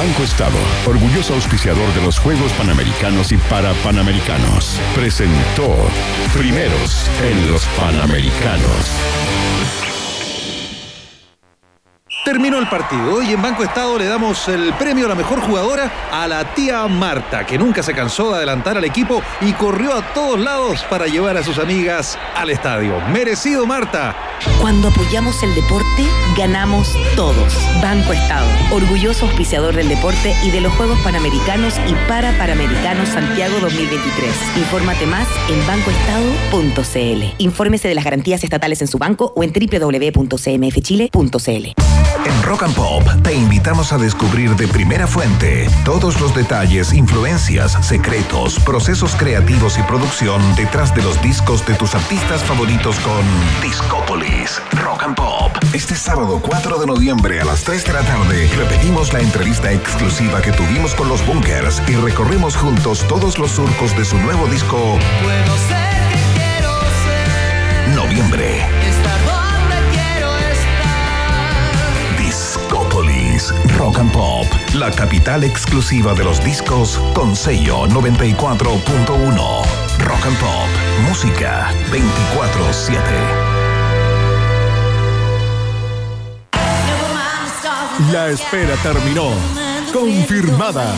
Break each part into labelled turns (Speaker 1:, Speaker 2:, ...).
Speaker 1: Banco Estado, orgulloso auspiciador de los Juegos Panamericanos y para Panamericanos, presentó Primeros en los Panamericanos.
Speaker 2: Terminó el partido y en Banco Estado le damos el premio a la mejor jugadora a la tía Marta, que nunca se cansó de adelantar al equipo y corrió a todos lados para llevar a sus amigas al estadio. Merecido Marta.
Speaker 3: Cuando apoyamos el deporte, ganamos todos. Banco Estado, orgulloso auspiciador del deporte y de los Juegos Panamericanos y para Panamericanos Santiago 2023. Infórmate más en bancoestado.cl. Infórmese de las garantías estatales en su banco o en www.cmfchile.cl.
Speaker 4: En Rock and Pop te invitamos a descubrir de primera fuente todos los detalles, influencias, secretos, procesos creativos y producción detrás de los discos de tus artistas favoritos con Discópolis Rock and Pop. Este sábado 4 de noviembre a las 3 de la tarde repetimos la entrevista exclusiva que tuvimos con los Bunkers y recorremos juntos todos los surcos de su nuevo disco Rock and Pop, la capital exclusiva de los discos con sello 94.1. Rock and Pop, música 24/7.
Speaker 5: La espera terminó. Confirmada.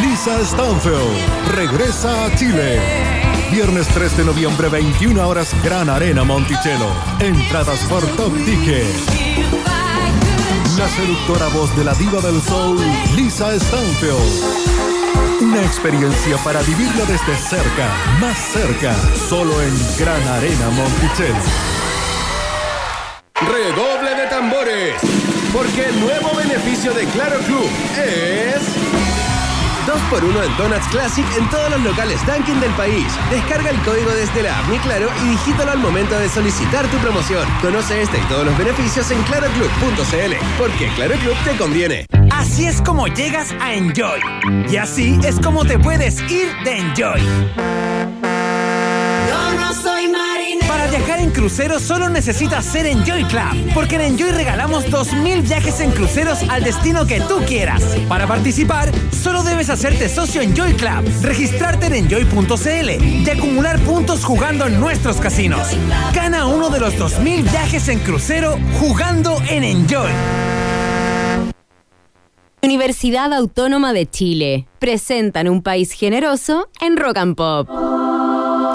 Speaker 5: Lisa Stanfield regresa a Chile. Viernes 3 de noviembre, 21 horas, Gran Arena Monticello. Entradas por Top Ticket. La seductora voz de la diva del soul, Lisa Stanfield. Una experiencia para vivirla desde cerca, más cerca, solo en Gran Arena Monticello.
Speaker 6: Redoble de tambores, porque el nuevo beneficio de Claro Club es 2x1 en Donuts Classic en todos los locales Dunkin' del país. Descarga el código desde la app Mi Claro y digítalo al momento de solicitar tu promoción. Conoce este y todos los beneficios en claroclub.cl, porque Claro Club te conviene.
Speaker 7: Así es como llegas a Enjoy. Y así es como te puedes ir de Enjoy. Viajar en crucero solo necesitas ser Enjoy Club, porque en Enjoy regalamos 2.000 viajes en cruceros al destino que tú quieras. Para participar, solo debes hacerte socio Enjoy Club, registrarte en enjoy.cl y acumular puntos jugando en nuestros casinos. Gana uno de los 2.000 viajes en crucero jugando en Enjoy.
Speaker 8: Universidad Autónoma de Chile. Presentan un país generoso en Rock and Pop.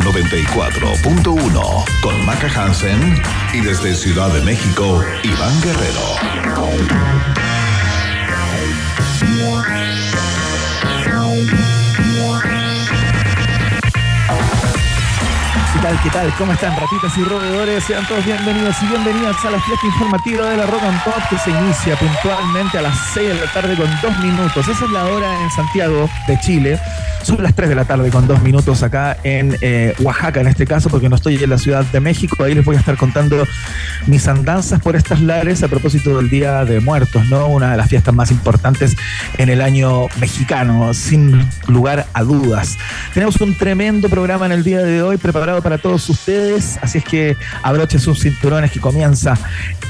Speaker 4: 94.1 con Maca Hansen y desde Ciudad de México, Iván Guerrero.
Speaker 9: Tal? ¿Qué tal? ¿Cómo están, ratitas y roedores? Sean todos bienvenidos y bienvenidas a la fiesta informativa de la Rock and Pop que se inicia puntualmente a las 6 de la tarde con dos minutos. Esa es la hora en Santiago de Chile. Son las 3 de la tarde con dos minutos acá en eh, Oaxaca, en este caso, porque no estoy en la Ciudad de México. Ahí les voy a estar contando mis andanzas por estas lares a propósito del Día de Muertos, ¿no? Una de las fiestas más importantes en el año mexicano, sin lugar a dudas. Tenemos un tremendo programa en el día de hoy preparado para todos ustedes, así es que abrochen sus cinturones que comienza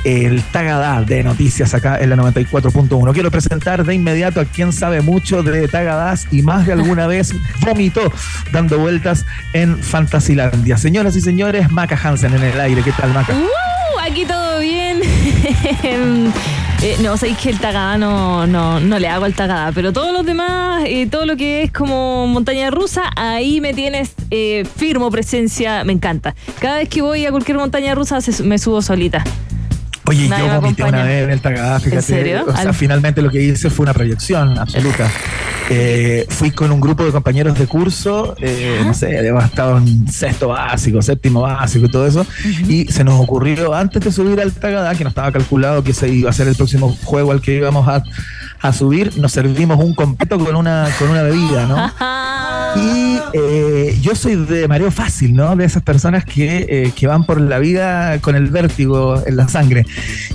Speaker 9: el Tagadá de noticias acá en la 94.1. Quiero presentar de inmediato a quien sabe mucho de Tagadás y más de alguna vez vomitó dando vueltas en Fantasilandia. Señoras y señores, Maca Hansen en el aire. ¿Qué tal, Maca?
Speaker 10: Uh, aquí todo bien. Eh, no, sabéis que el Tagadá no, no, no le hago al Tagadá, pero todos los demás, eh, todo lo que es como montaña rusa, ahí me tienes eh, firmo presencia, me encanta. Cada vez que voy a cualquier montaña rusa me subo solita.
Speaker 9: Oye,
Speaker 10: Nadie
Speaker 9: yo vomité una vez en el Tagadá, fíjate.
Speaker 10: ¿En serio?
Speaker 9: O sea,
Speaker 10: Al-
Speaker 9: finalmente lo que hice fue una proyección absoluta. Eh, fui con un grupo de compañeros de curso, eh, no sé, habíamos estado en sexto básico, séptimo básico y todo eso, y se nos ocurrió antes de subir al Tagadá, que no estaba calculado que se iba a ser el próximo juego al que íbamos a, a subir, nos servimos un completo con una, con una bebida, ¿no? Y eh, yo soy de mareo fácil, ¿no? De esas personas que, eh, que van por la vida con el vértigo en la sangre.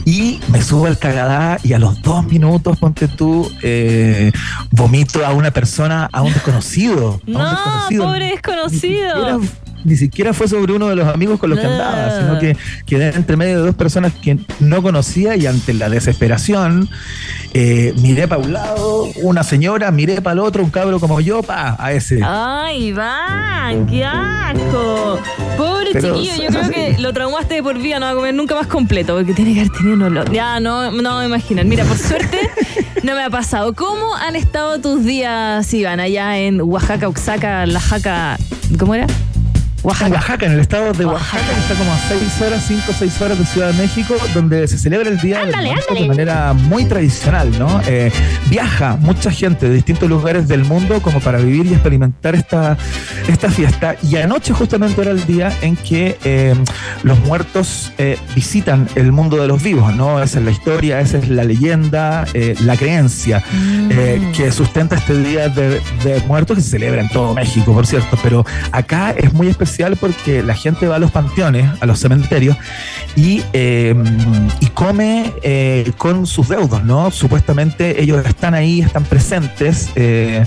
Speaker 9: Y me subo al cagadá y a los dos minutos, ponte tú, eh, vomito a una persona, a un desconocido. a un
Speaker 10: No,
Speaker 9: desconocido.
Speaker 10: pobre desconocido.
Speaker 9: Ni siquiera, fue sobre uno de los amigos con los que andaba, sino que quedé entre medio de dos personas que no conocía y ante la desesperación eh, miré para un lado, una señora, miré para el otro, un cabro como yo, pa, a ese.
Speaker 10: Ay, va, qué asco. Pobre
Speaker 9: Pero,
Speaker 10: chiquillo, yo creo que lo traumaste de por vida, no va a comer nunca más completo, porque tiene que haber tenido un olor. Ya, no, no me imaginan. Mira, por suerte no me ha pasado. ¿Cómo han estado tus días, Iván, allá en Oaxaca, Oaxaca, La Jaca? ¿Cómo era?
Speaker 9: En
Speaker 10: Oaxaca.
Speaker 9: Oaxaca, en el estado de Oaxaca, que está como a 6 horas, 5 o 6 horas de Ciudad de México, donde se celebra el Día del
Speaker 10: Ándale,
Speaker 9: Muerto
Speaker 10: ándale.
Speaker 9: de manera muy tradicional, ¿no? Eh, viaja mucha gente de distintos lugares del mundo como para vivir y experimentar esta, esta fiesta. Y anoche justamente era el día en que eh, los muertos eh, visitan el mundo de los vivos, ¿no? Esa es la historia, esa es la leyenda, eh, la creencia eh, que sustenta este Día de, de Muertos que se celebra en todo México, por cierto. Pero acá es muy especial porque la gente va a los panteones, a los cementerios, y, eh, y come eh, con sus deudos, ¿no? Supuestamente ellos están ahí, están presentes. eh,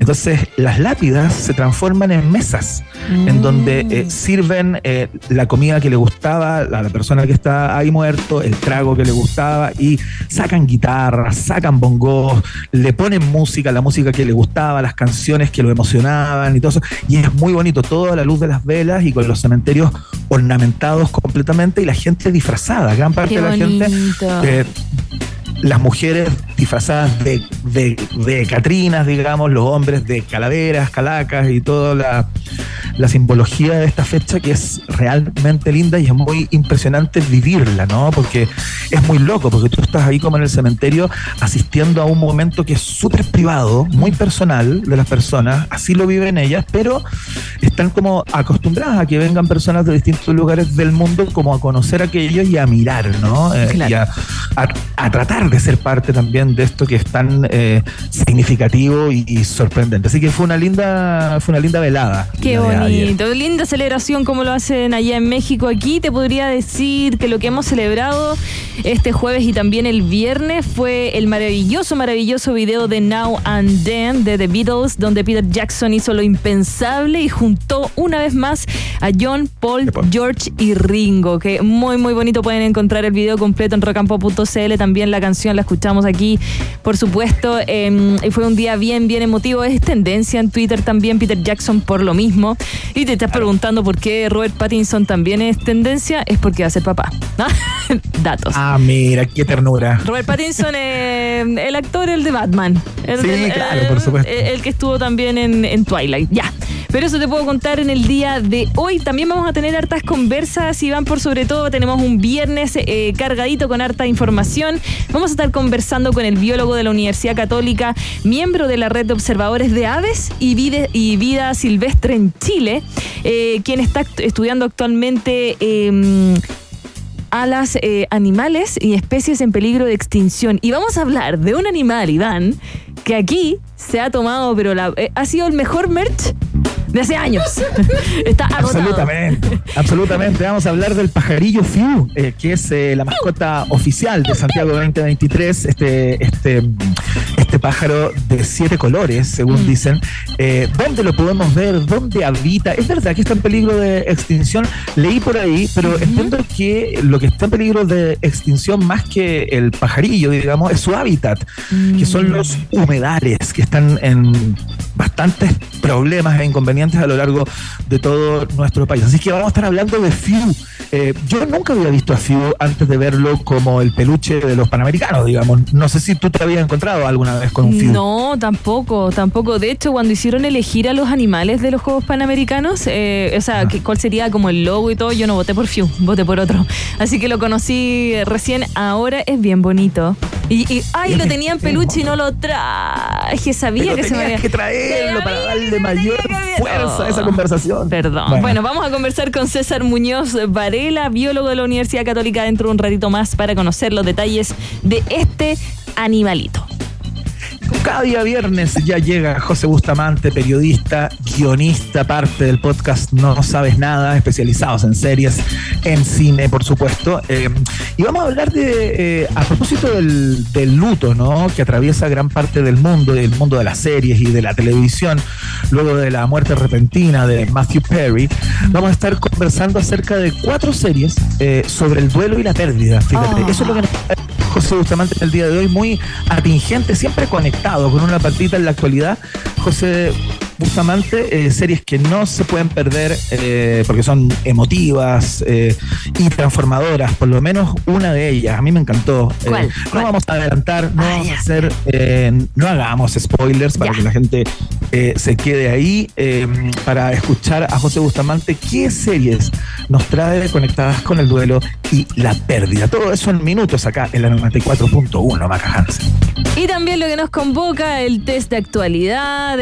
Speaker 9: entonces las lápidas se transforman en mesas, en donde eh, sirven eh, la comida que le gustaba a la persona que está ahí muerto, el trago que le gustaba, y sacan guitarras, sacan bongos, le ponen música, la música que le gustaba, las canciones que lo emocionaban y todo eso. Y es muy bonito, todo a la luz de las velas y con los cementerios ornamentados completamente y la gente disfrazada, gran parte
Speaker 10: Qué
Speaker 9: de la gente. eh, las mujeres disfrazadas de, de, de catrinas, digamos, los hombres de calaveras, calacas y toda la, la simbología de esta fecha que es realmente linda y es muy impresionante vivirla, ¿no? Porque es muy loco, porque tú estás ahí como en el cementerio asistiendo a un momento que es súper privado, muy personal de las personas, así lo viven ellas, pero están como acostumbradas a que vengan personas de distintos lugares del mundo como a conocer aquello y a mirar, ¿no? Eh,
Speaker 10: Claro.
Speaker 9: y a, a- a tratar de ser parte también de esto que es tan eh, significativo y, y sorprendente. Así que fue una linda, fue una linda velada.
Speaker 10: Qué bonito, linda celebración como lo hacen allá en México. Aquí te podría decir que lo que hemos celebrado este jueves y también el viernes fue el maravilloso, maravilloso video de Now and Then de The Beatles, donde Peter Jackson hizo lo impensable y juntó una vez más a John, Paul, George y Ringo, que muy, muy bonito. Pueden encontrar el video completo en rocampo.cl. También la canción la escuchamos aquí, por supuesto. eh, y fue un día bien, bien emotivo. Es tendencia en Twitter también, Peter Jackson por lo mismo. Y te estás preguntando por qué Robert Pattinson también es tendencia. Es porque va a ser papá. Datos.
Speaker 9: Ah, mira, qué ternura.
Speaker 10: Robert Pattinson, eh, el actor, el de Batman. El,
Speaker 9: Sí, claro,
Speaker 10: el-
Speaker 9: por supuesto.
Speaker 10: El, que estuvo también en, en Twilight. Ya. Pero eso te puedo contar en el día de hoy. También vamos a tener hartas conversas, Iván, por sobre todo. Tenemos un viernes eh, cargadito con harta información. Vamos a estar conversando con el biólogo de la Universidad Católica, miembro de la red de observadores de aves y, vida silvestre en Chile, eh, quien está estudiando actualmente. em, a las eh, animales y especies en peligro de extinción. Y vamos a hablar de un animal, Iván, que aquí se ha tomado, pero la, eh, ha sido el mejor merch de hace años. Está agotado.
Speaker 9: Absolutamente, absolutamente. Vamos a hablar del pajarillo Fiu, eh, que es eh, la mascota oficial de Santiago 2023. Este, este, este pájaro de siete colores, según dicen. Eh, ¿Dónde lo podemos ver? ¿Dónde habita? Es verdad que está en peligro de extinción. Leí por ahí, pero entiendo que lo que está en peligro de extinción más que el pajarillo, digamos, es su hábitat, que son los humedales, que están en bastantes problemas e inconvenientes a lo largo de todo nuestro país. Así que vamos a estar hablando de Fiu. Eh, yo nunca había visto a Fiu antes de verlo como el peluche de los panamericanos, digamos. No sé si tú te habías encontrado alguna vez con un Fiu.
Speaker 10: No, tampoco, tampoco. De hecho, cuando hicieron elegir a los animales de los Juegos Panamericanos, eh, o sea, que- cuál sería como el logo y todo, yo no voté por Fiu, voté por otro. Así que lo conocí recién, ahora es bien bonito. Y, y ay, lo tenía en peluche y no lo traje, sabía
Speaker 9: Pero
Speaker 10: que se me había...
Speaker 9: que para darle mayor fuerza a esa conversación.
Speaker 10: Perdón.
Speaker 9: Bueno.
Speaker 10: Bueno. vamos a conversar con César Muñoz Varela, biólogo de la Universidad Católica, dentro de un ratito más para conocer los detalles de este animalito.
Speaker 9: Cada día viernes ya llega José Bustamante, periodista, guionista, parte del podcast No Sabes Nada, especializados en series, en cine, por supuesto. Eh, y vamos a hablar de, eh, a propósito del, del luto, ¿no? Que atraviesa gran parte del mundo, del mundo de las series y de la televisión, luego de la muerte repentina de Matthew Perry. Vamos a estar conversando acerca de cuatro series eh, sobre el duelo y la pérdida. Fíjate,
Speaker 10: Oh.
Speaker 9: eso es lo que nos José Bustamante el día de hoy, muy atingente, siempre conectado con una patita en la actualidad. José Bustamante, eh, series que no se pueden perder eh, porque son emotivas eh, y transformadoras, por lo menos una de ellas. A mí me encantó.
Speaker 10: ¿Cuál?
Speaker 9: no vamos a adelantar, no
Speaker 10: Ah,
Speaker 9: vamos
Speaker 10: ya.
Speaker 9: a hacer, no hagamos spoilers para
Speaker 10: Ya.
Speaker 9: que la gente se quede ahí para escuchar a José Bustamante qué series nos trae conectadas con el duelo y la pérdida. Todo eso en minutos acá en la 94.1, Maca Hansen.
Speaker 10: Y también lo que nos convoca, el test de actualidad.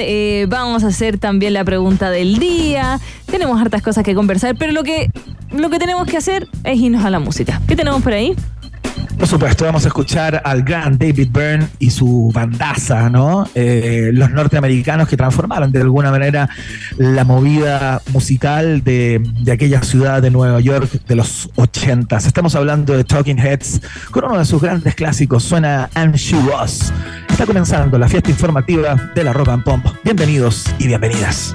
Speaker 10: vamos a hacer también la pregunta del día. Tenemos hartas cosas que conversar, pero lo que, lo que tenemos que hacer es irnos a la música. ¿Qué tenemos por ahí?
Speaker 9: Por supuesto, vamos a escuchar al gran David Byrne y su bandaza, ¿no? Eh, los norteamericanos que transformaron de alguna manera la movida musical de, de aquella ciudad de Nueva York de los 80. Estamos hablando de Talking Heads con uno de sus grandes clásicos, suena And She Was. Está comenzando la fiesta informativa de la Rock and Pump. Bienvenidos y bienvenidas.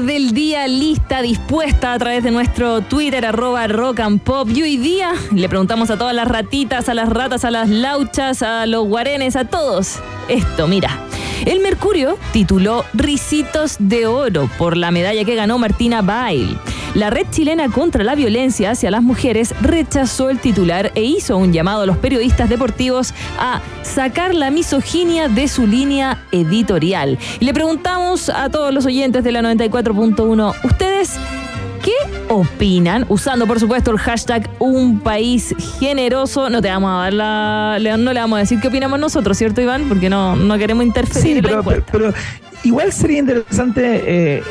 Speaker 10: Del día lista, dispuesta a través de nuestro Twitter, arroba rock and pop. Y hoy día le preguntamos a todas las ratitas, a las ratas, a las lauchas, a los guarenes, a todos. Esto, mira. El Mercurio tituló Ricitos de Oro por la medalla que ganó Martina Bail. La red chilena contra la violencia hacia las mujeres rechazó el titular e hizo un llamado a los periodistas deportivos a sacar la misoginia de su línea editorial. Y le preguntamos a todos los oyentes de la 94.1, ¿ustedes qué opinan? Usando, por supuesto, el hashtag Un País Generoso. No te vamos a dar la. le- No le vamos a decir qué opinamos nosotros, ¿cierto, Iván? Porque no, no queremos interferir
Speaker 9: Sí,
Speaker 10: en la
Speaker 9: pero,
Speaker 10: encuesta.
Speaker 9: pero- pero igual sería interesante eh,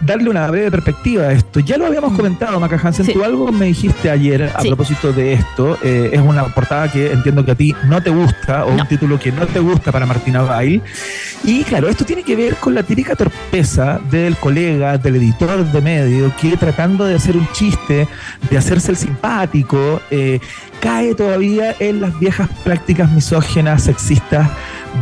Speaker 9: darle una breve perspectiva a esto. Ya lo habíamos comentado, Maca Hansen.
Speaker 10: Sí.
Speaker 9: Tú algo me dijiste ayer a
Speaker 10: Sí.
Speaker 9: propósito de esto. eh, es una portada que entiendo que a ti no te gusta, o
Speaker 10: No.
Speaker 9: un título que no te gusta para Martina Bail. Y claro, esto tiene que ver con la típica torpeza del colega, del editor de medio, que tratando de hacer un chiste, de hacerse el simpático, eh, cae todavía en las viejas prácticas misógenas, sexistas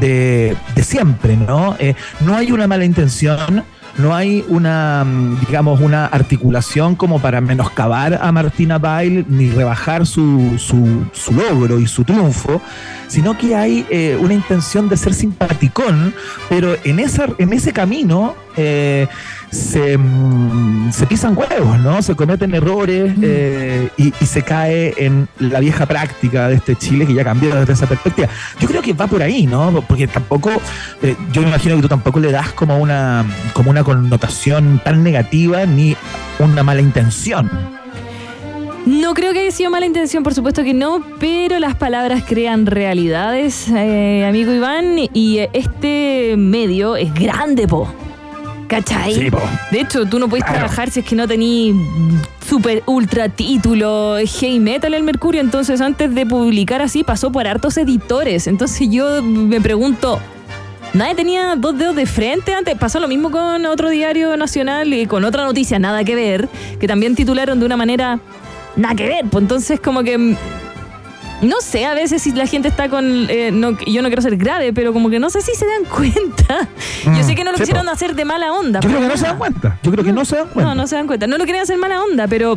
Speaker 9: de, siempre, ¿no? Eh, no hay una mala intención. No hay una, mm, digamos, una articulación como para menoscabar a Martina Bail ni rebajar su, su, su logro y su triunfo, sino que hay eh, una intención de ser simpaticón, pero en, esa, en ese camino eh, se, mm, se pisan huevos, ¿no? Se cometen errores eh, y, y se cae en la vieja práctica de este Chile que ya cambió desde esa perspectiva. Yo creo que va por ahí, ¿no? Porque tampoco, eh, yo me imagino que tú tampoco le das como una, como una connotación tan negativa ni una mala intención.
Speaker 10: No creo que haya sido mala intención, por supuesto que no, pero las palabras crean realidades, eh, amigo Iván, y este medio es grande, po. ¿Cachai?
Speaker 9: Sí, po.
Speaker 10: De hecho, tú no puedes
Speaker 9: Claro.
Speaker 10: trabajar si es que no tenís super ultra título, hey metal el Mercurio, entonces antes de publicar así pasó por hartos editores, entonces yo me pregunto... Nadie tenía dos dedos de frente antes. Pasó lo mismo con otro diario nacional y con otra noticia, nada que ver, que también titularon de una manera nada que ver. Pues entonces como que... mm, No sé, a veces si la gente está con... eh, no, yo no quiero ser grave, pero como que no sé si se dan cuenta. Yo sé que no lo quisieron hacer de mala onda.
Speaker 9: Yo creo que no se dan cuenta. Yo creo que no se dan cuenta.
Speaker 10: No, no se dan cuenta. No lo querían hacer mala onda, pero...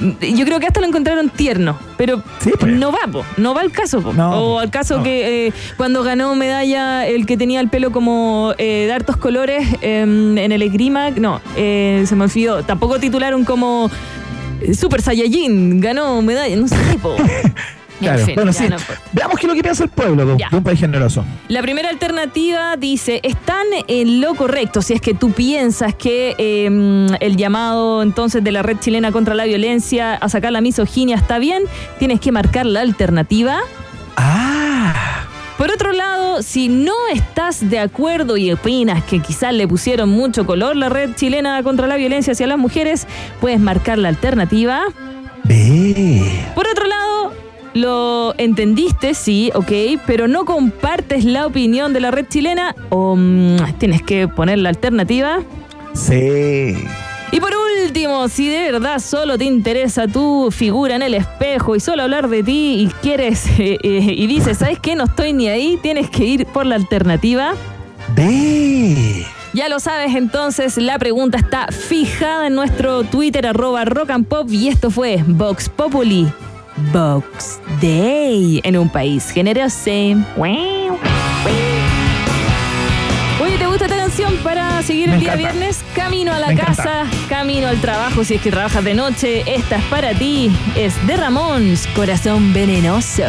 Speaker 10: mm, Yo creo que hasta lo encontraron tierno, pero
Speaker 9: Sí, pues.
Speaker 10: no va, po, no va al caso. po.
Speaker 9: No,
Speaker 10: o al caso
Speaker 9: no.
Speaker 10: que eh, cuando ganó medalla el que tenía el pelo como eh, de hartos colores em, en el esgrima, no, eh, se me olvidó. Tampoco titularon como Super Saiyajin, ganó medalla, no sé, po.
Speaker 9: Claro.
Speaker 10: En fin,
Speaker 9: bueno, sí.
Speaker 10: no.
Speaker 9: Veamos qué es lo que piensa el pueblo de, un país generoso.
Speaker 10: La primera alternativa dice, están en lo correcto, si es que tú piensas que eh, el llamado entonces de la red chilena contra la violencia a sacar la misoginia está bien, tienes que marcar la alternativa.
Speaker 9: Ah.
Speaker 10: Por otro lado, si no estás de acuerdo y opinas que quizás le pusieron mucho color la red chilena contra la violencia hacia las mujeres, puedes marcar la alternativa.
Speaker 9: Ve.
Speaker 10: Por otro lado, lo entendiste, sí, ok, pero no compartes la opinión de la red chilena o mm, tienes que poner la alternativa.
Speaker 9: Sí.
Speaker 10: Y por último, si de verdad solo te interesa tu figura en el espejo y solo hablar de ti y quieres eh, eh, y dices, ¿sabes qué? No estoy ni ahí, tienes que ir por la alternativa.
Speaker 9: Ve.
Speaker 10: Ya lo sabes, entonces la pregunta está fijada en nuestro Twitter, arroba rock and pop, y esto fue Vox Populi, Vox Day, en un país generoso. Oye, ¿te gusta esta canción para seguir
Speaker 9: Me
Speaker 10: el día
Speaker 9: encanta.
Speaker 10: viernes? Camino a la
Speaker 9: Me encanta.
Speaker 10: casa, camino al trabajo, si es que trabajas de noche, esta es para ti, es de Ramón, Corazón Venenoso.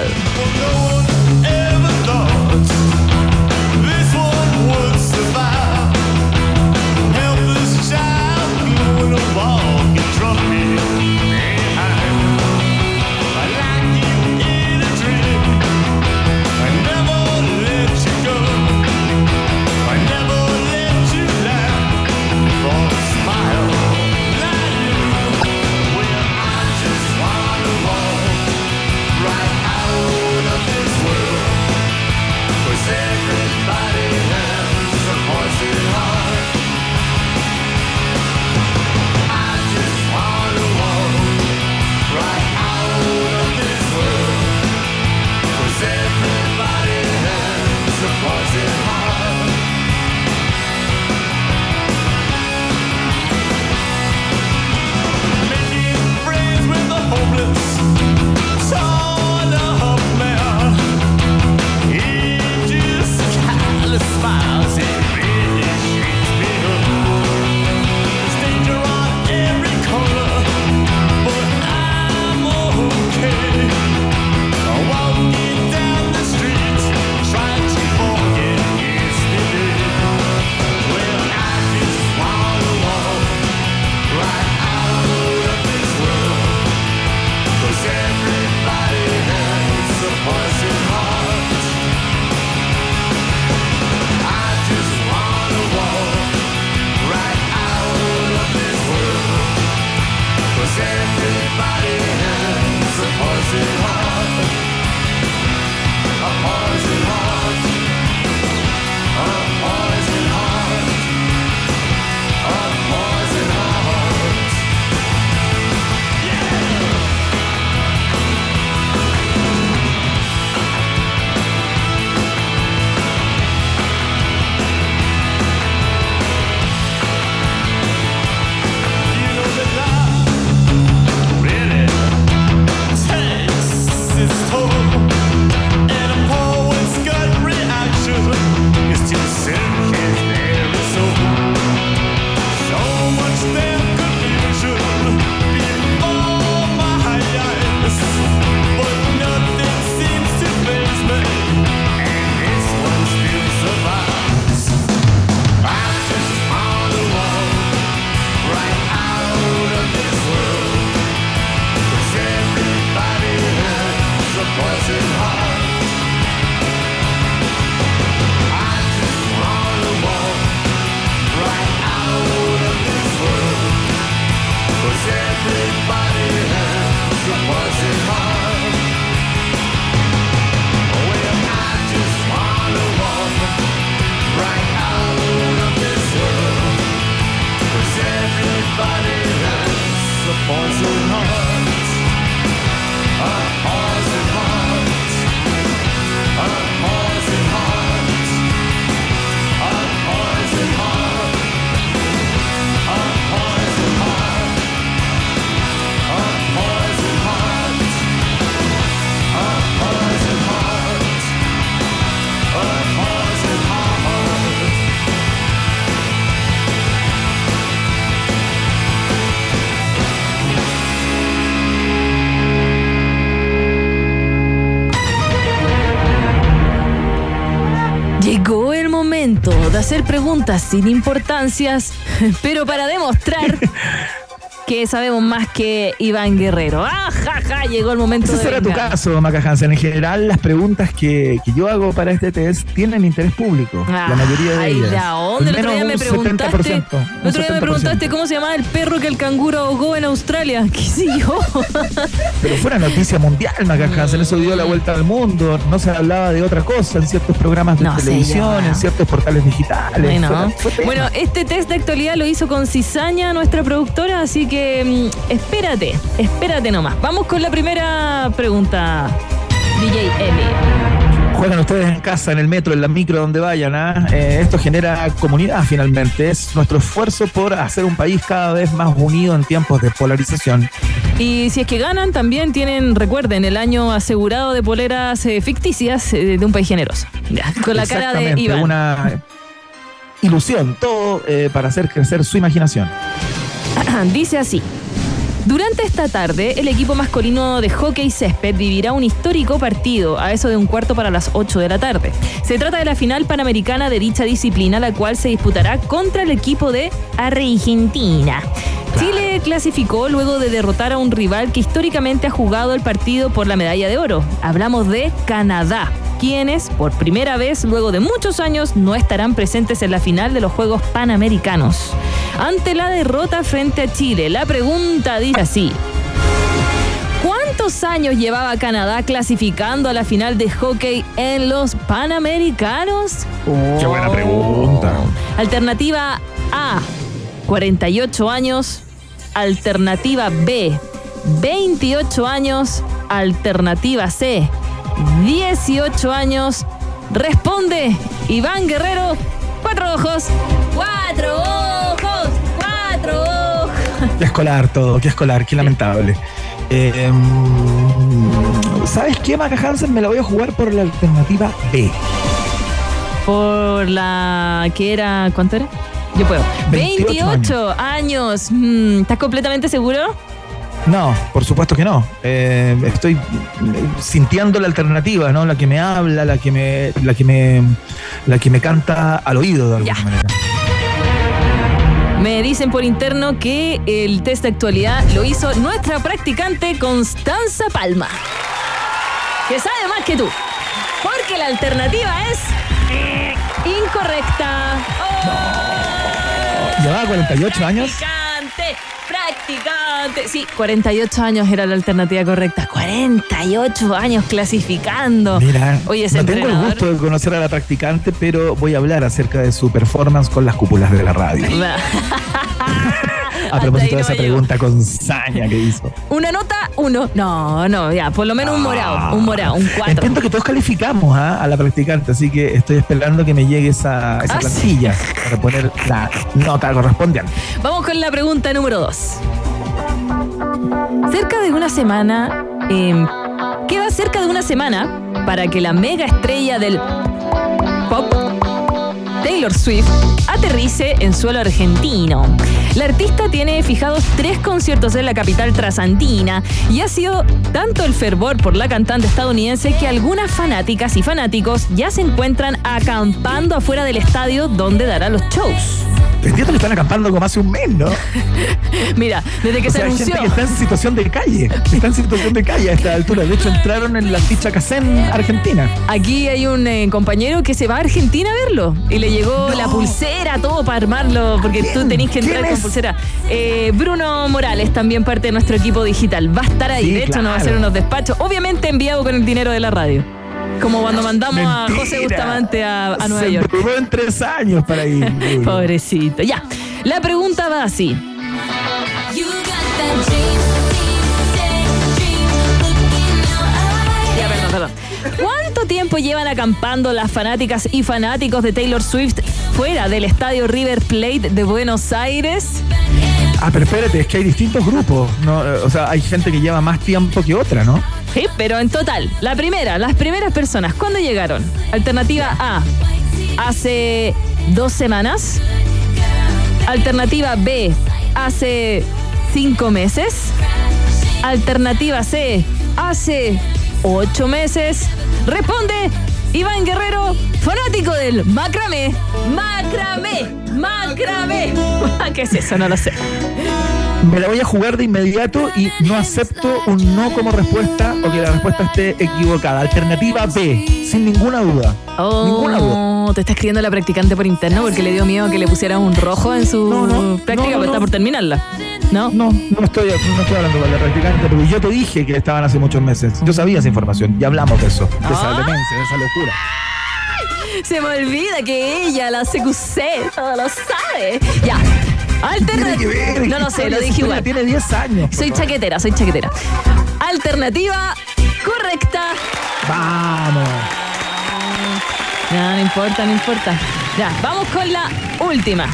Speaker 10: Hacer preguntas sin importancias, pero para demostrar que sabemos más que Iván Guerrero. ¡Ah, Llegó el momento
Speaker 9: Ese será tu caso, Maca Hansen. En general, las preguntas que, que yo hago para este test tienen interés público. la mayoría de
Speaker 10: Ay,
Speaker 9: ellas.
Speaker 10: ¿de dónde? El otro día me preguntaste.
Speaker 9: 70%, un
Speaker 10: El otro día me
Speaker 9: 70%.
Speaker 10: preguntaste cómo se llamaba el perro que el canguro ahogó en Australia. ¿Qué sé yo?
Speaker 9: Pero fue una noticia mundial, Maca Hansen. Eso dio la vuelta al mundo. No se hablaba de otra cosa en ciertos programas de
Speaker 10: No
Speaker 9: televisión, en ciertos portales digitales.
Speaker 10: Bueno,
Speaker 9: Fue- fue tema.
Speaker 10: bueno, este test de actualidad lo hizo con cizaña nuestra productora, así que mm, espérate, espérate nomás. Vamos con la primera pregunta, DJ Emi.
Speaker 9: Juegan ustedes en casa, en el metro, en la micro, donde vayan. ¿ah? Eh, esto genera comunidad finalmente. Es nuestro esfuerzo por hacer un país cada vez más unido en tiempos de polarización.
Speaker 10: Y si es que ganan, también tienen, recuerden, el año asegurado de poleras eh, ficticias eh, de un país generoso. Ya, con la cara de Iván.
Speaker 9: Una ilusión, todo eh, para hacer crecer su imaginación.
Speaker 10: Dice así. Durante esta tarde, el equipo masculino de hockey césped vivirá un histórico partido a eso de un cuarto para las 8 de la tarde. Se trata de la final panamericana de dicha disciplina, la cual se disputará contra el equipo de Argentina. Chile clasificó luego de derrotar a un rival que históricamente ha jugado el partido por la medalla de oro. Hablamos de Canadá, quienes por primera vez luego de muchos años no estarán presentes en la final de los Juegos Panamericanos. Ante la derrota frente a Chile, la pregunta dice así. ¿Cuántos años llevaba Canadá clasificando a la final de hockey en los Panamericanos?
Speaker 9: Qué buena pregunta.
Speaker 10: Alternativa A, 48 años. Alternativa B, 28 años. Alternativa C, 18 años. Responde Iván Guerrero, cuatro ojos. Cuatro ojos, cuatro ojos.
Speaker 9: Qué escolar todo, qué escolar, qué lamentable. Eh, mm, ¿Sabes qué, Maca Hansen? Me la voy a jugar por la alternativa B.
Speaker 10: Por la que era, ¿cuánto era? Yo puedo.
Speaker 9: 28
Speaker 10: 28 años. Mm, ¿Estás completamente seguro?
Speaker 9: No, por supuesto que no. Eh, estoy eh, sintiendo la alternativa, ¿no? La que me habla, la que me, la que me, la que me canta al oído de alguna manera.
Speaker 10: Me dicen por interno que el test de actualidad lo hizo nuestra practicante Constanza Palma. Que sabe más que tú. Porque la alternativa es incorrecta. Oh,
Speaker 9: Llevaba 48 años.
Speaker 10: Sí, 48 años era la alternativa correcta. 48 años clasificando.
Speaker 9: Mira,
Speaker 10: Oye,
Speaker 9: no tengo el gusto de conocer a la practicante, pero voy a hablar acerca de su performance con las cúpulas de la radio. A propósito de esa pregunta con saña que hizo.
Speaker 10: Una nota, uno. No, no, ya, por lo menos un morado, un morado, un cuatro.
Speaker 9: Entiendo que todos calificamos ¿ah? a la practicante, así que estoy esperando que me llegue esa, esa
Speaker 10: Ah,
Speaker 9: plantilla para poner la nota correspondiente.
Speaker 10: Vamos con la pregunta número dos. Cerca de una semana, eh, queda cerca de una semana para que la mega estrella del pop, Taylor Swift, aterrice en suelo argentino. La artista tiene fijados tres conciertos en la capital trasandina y ha sido tanto el fervor por la cantante estadounidense que algunas fanáticas y fanáticos ya se encuentran acampando afuera del estadio donde dará los shows.
Speaker 9: Entiendo que están acampando como hace un mes, ¿no?
Speaker 10: Mira, desde que
Speaker 9: O
Speaker 10: se
Speaker 9: sea,
Speaker 10: anunció.
Speaker 9: gente que está en situación de calle. Está en situación de calle a esta altura. De hecho, entraron en la ficha Casén Argentina.
Speaker 10: Aquí hay un eh, compañero que se va a Argentina a verlo y le llegó la pulsera, todo para armarlo, porque tú tenés que entrar
Speaker 9: ¿Quién
Speaker 10: con? Pulsera. Eh, Bruno Morales, también parte de nuestro equipo digital, va a estar ahí.
Speaker 9: Sí,
Speaker 10: de hecho, nos va a hacer unos despachos, obviamente enviado con el dinero de la radio. Como cuando mandamos a. José Bustamante a, a Nueva
Speaker 9: Se
Speaker 10: York.
Speaker 9: endeudó en tres años para ir.
Speaker 10: Pobrecito. Ya. La pregunta va así. Ya, perdón, perdón. ¿Cuánto tiempo llevan acampando las fanáticas y fanáticos de Taylor Swift fuera del estadio River Plate de Buenos Aires?
Speaker 9: Ah, pero espérate, es que hay distintos grupos. ¿no? O sea, hay gente que lleva más tiempo que otra, ¿no?
Speaker 10: Sí, pero en total, la primera, las primeras personas, ¿cuándo llegaron? Alternativa A, hace dos semanas. Alternativa B, hace cinco meses. Alternativa C, hace ocho meses. Responde Iván Guerrero, fanático del macramé. Macramé, macramé. ¿Qué es eso? No lo sé.
Speaker 9: Me la voy a jugar de inmediato y no acepto un no como respuesta o que la respuesta esté equivocada. Alternativa B, sin ninguna duda. Ninguna duda.
Speaker 10: Oh, te está escribiendo la practicante por interno porque le dio miedo que le pusieras un rojo en su
Speaker 9: No, no,
Speaker 10: práctica,
Speaker 9: no, no,
Speaker 10: porque está por terminarla. ¿No?
Speaker 9: No, no estoy, no estoy hablando con la practicante, pero yo te dije que estaban hace muchos meses. Yo sabía esa información y hablamos de eso, de esa
Speaker 10: Ah.
Speaker 9: demencia, de esa locura.
Speaker 10: Se me olvida que ella, la CQC, todo lo sabe. Ya. Alternativa. No lo sé, lo dije igual.
Speaker 9: Tiene 10 años.
Speaker 10: Soy chaquetera, soy chaquetera. Alternativa correcta.
Speaker 9: Vamos.
Speaker 10: No, no importa, no importa. Ya, vamos con la última.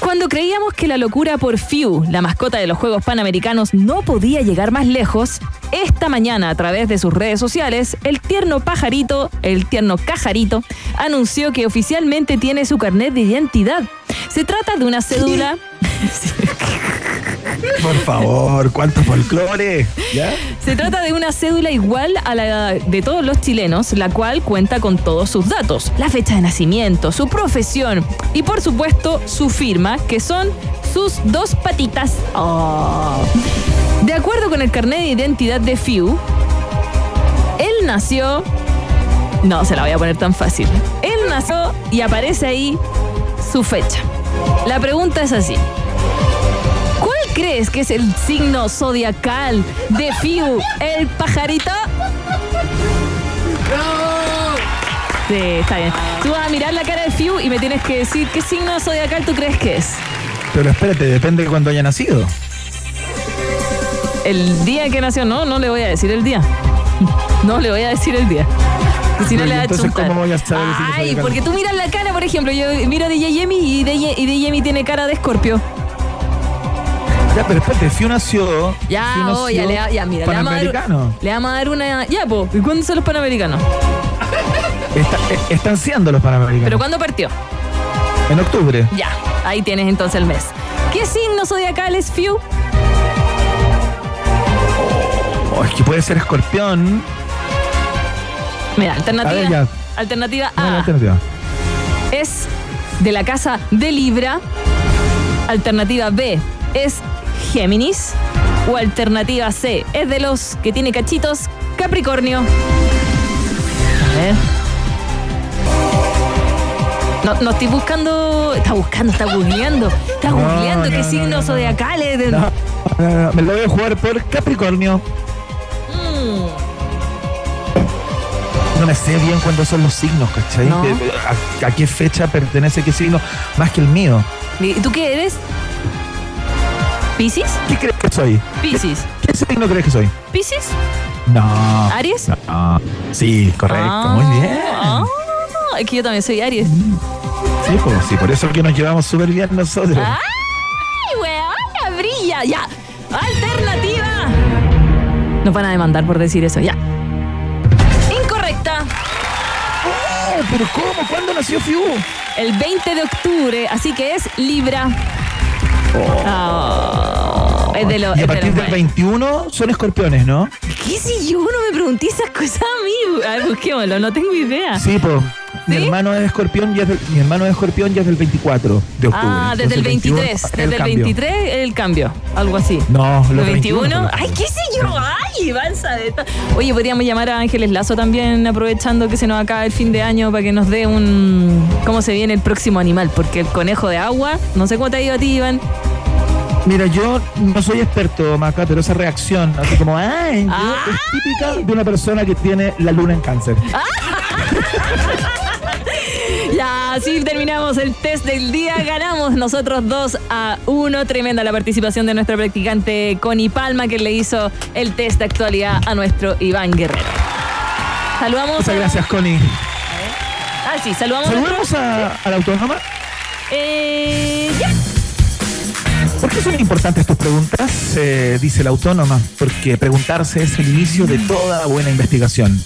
Speaker 10: Cuando creíamos que la locura por Few, la mascota de los Juegos Panamericanos, no podía llegar más lejos, esta mañana a través de sus redes sociales, el tierno pajarito, el tierno cajarito, anunció que oficialmente tiene su carnet de identidad. Se trata de una cédula...
Speaker 9: Por favor, cuánto folclore.
Speaker 10: Se trata de una cédula igual a la de todos los chilenos, la cual cuenta con todos sus datos, la fecha de nacimiento, su profesión y por supuesto su firma, que son sus dos patitas. Oh. De acuerdo con el carnet de identidad de Fiu, él nació... No, se la voy a poner tan fácil. Él nació y aparece ahí su fecha. La pregunta es así. ¿Cuál crees que es el signo zodiacal de Fiu, el pajarito? Sí, está bien. Tú vas a mirar la cara de Fiu y me tienes que decir qué signo zodiacal tú crees que es.
Speaker 9: Pero espérate, depende de cuándo haya nacido.
Speaker 10: El día que nació, no, no le voy a decir el día. No le voy a decir el día. Que si no le
Speaker 9: entonces. ¿cómo voy a saber
Speaker 10: Ay, porque tú miras la cara, por ejemplo, yo miro a DJ Yemi y DJ y DJ Yemi tiene cara de escorpio.
Speaker 9: Ya, pero espérate, Fiu nació.
Speaker 10: Ya,
Speaker 9: Fiu nació
Speaker 10: oh, ya, le, ya, mira, le vamos, a
Speaker 9: Panamericano.
Speaker 10: le vamos a dar una. Ya, po, ¿y cuándo son los panamericanos?
Speaker 9: Está- están siendo los panamericanos.
Speaker 10: ¿Pero cuándo partió?
Speaker 9: En octubre.
Speaker 10: Ya, ahí tienes entonces el mes. ¿Qué signo zodiacal es Fiu?
Speaker 9: Oh, es que puede ser escorpión.
Speaker 10: Mira,
Speaker 9: A
Speaker 10: alternativa.
Speaker 9: ver.
Speaker 10: Alternativa
Speaker 9: No,
Speaker 10: A
Speaker 9: alternativa.
Speaker 10: es de la casa de Libra. Alternativa B es Géminis. O alternativa C es de los que tiene cachitos Capricornio. A ver. No, no estoy buscando. Está buscando, está googleando. Está googleando
Speaker 9: no,
Speaker 10: qué
Speaker 9: no,
Speaker 10: signos
Speaker 9: no, no.
Speaker 10: zodiacales. de-
Speaker 9: No, me lo voy a jugar por Capricornio.
Speaker 10: Mm.
Speaker 9: No me sé bien cuándo son los signos, ¿cachai?
Speaker 10: No.
Speaker 9: A qué fecha pertenece qué signo? Más que el mío.
Speaker 10: ¿Y tú qué eres? ¿Piscis?
Speaker 9: ¿Qué crees que soy?
Speaker 10: ¿Piscis?
Speaker 9: ¿Qué signo crees que soy?
Speaker 10: ¿Piscis?
Speaker 9: No.
Speaker 10: ¿Aries?
Speaker 9: No. Sí, correcto,
Speaker 10: Ah,
Speaker 9: muy bien.
Speaker 10: ah, es que yo también soy Aries.
Speaker 9: Sí, pues, sí, por eso es que nos llevamos súper bien nosotros.
Speaker 10: ¡Ay, weona! ¡Brilla! ¡Ya! ¡Alternativa! Nos van a demandar por decir eso, ya. Incorrecta.
Speaker 9: Oh, pero ¿cómo? ¿Cuándo nació Fiu?
Speaker 10: El 20 de octubre, así que es Libra. Oh, es de los.
Speaker 9: y a
Speaker 10: de
Speaker 9: partir del 21 son escorpiones, ¿no?
Speaker 10: ¿Qué si yo no me pregunté esas cosas a mí? A ver, busquémoslo, no tengo idea.
Speaker 9: Sí, pues. Mi hermano es escorpión y es del, mi hermano es escorpión y es del 24 de octubre.
Speaker 10: Ah, desde el
Speaker 9: Entonces,
Speaker 10: 23.
Speaker 9: 21
Speaker 10: Desde el
Speaker 9: cambio.
Speaker 10: 23 el cambio. Algo así.
Speaker 9: No, los
Speaker 10: ¿Los 21?
Speaker 9: 21.
Speaker 10: Ay, qué sé yo. Ay, Iván sabe todo. Oye, podríamos llamar a Ángeles Lazo también, aprovechando que se nos acaba el fin de año, para que nos dé un. cómo se viene el próximo animal. Porque el conejo de agua, no sé cómo te ha ido a ti, Iván.
Speaker 9: Mira, yo no soy experto, Maca, pero esa reacción, así como, ¡ay! yo",
Speaker 10: Ay.
Speaker 9: es típica de una persona que tiene la luna en cáncer.
Speaker 10: Ya, así terminamos el test del día. Ganamos nosotros 2 a 1. Tremenda la participación de nuestra practicante Connie Palma, que le hizo el test de actualidad a nuestro Iván Guerrero. Saludamos.
Speaker 9: Muchas gracias, Connie.
Speaker 10: Ah, sí, saludamos. a
Speaker 9: Saludemos a, a la autónoma.
Speaker 10: Eh, ya.
Speaker 9: ¿Por qué son importantes tus preguntas? Eh, dice la autónoma, porque preguntarse es el inicio de toda buena investigación.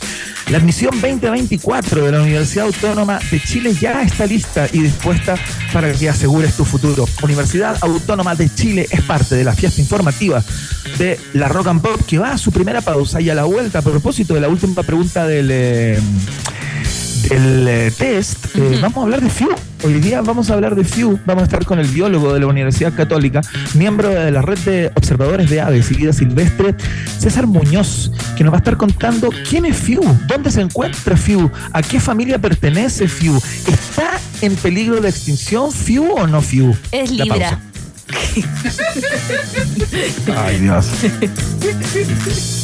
Speaker 9: La admisión 2024 de la Universidad Autónoma de Chile ya está lista y dispuesta para que asegures tu futuro. Universidad Autónoma de Chile es parte de la fiesta informativa de la Rock and Pop que va a su primera pausa y a la vuelta a propósito de la última pregunta del... eh, el eh, test, eh, vamos a hablar de FIU. Hoy día vamos a hablar de FIU. Vamos a estar con el biólogo de la Universidad Católica, miembro de la red de observadores de aves y vida silvestre, César Muñoz, que nos va a estar contando quién es FIU, dónde se encuentra FIU, a qué familia pertenece FIU, ¿está en peligro de extinción FIU o no FIU?
Speaker 10: Es
Speaker 9: La
Speaker 10: Libra.
Speaker 9: Ay, Dios.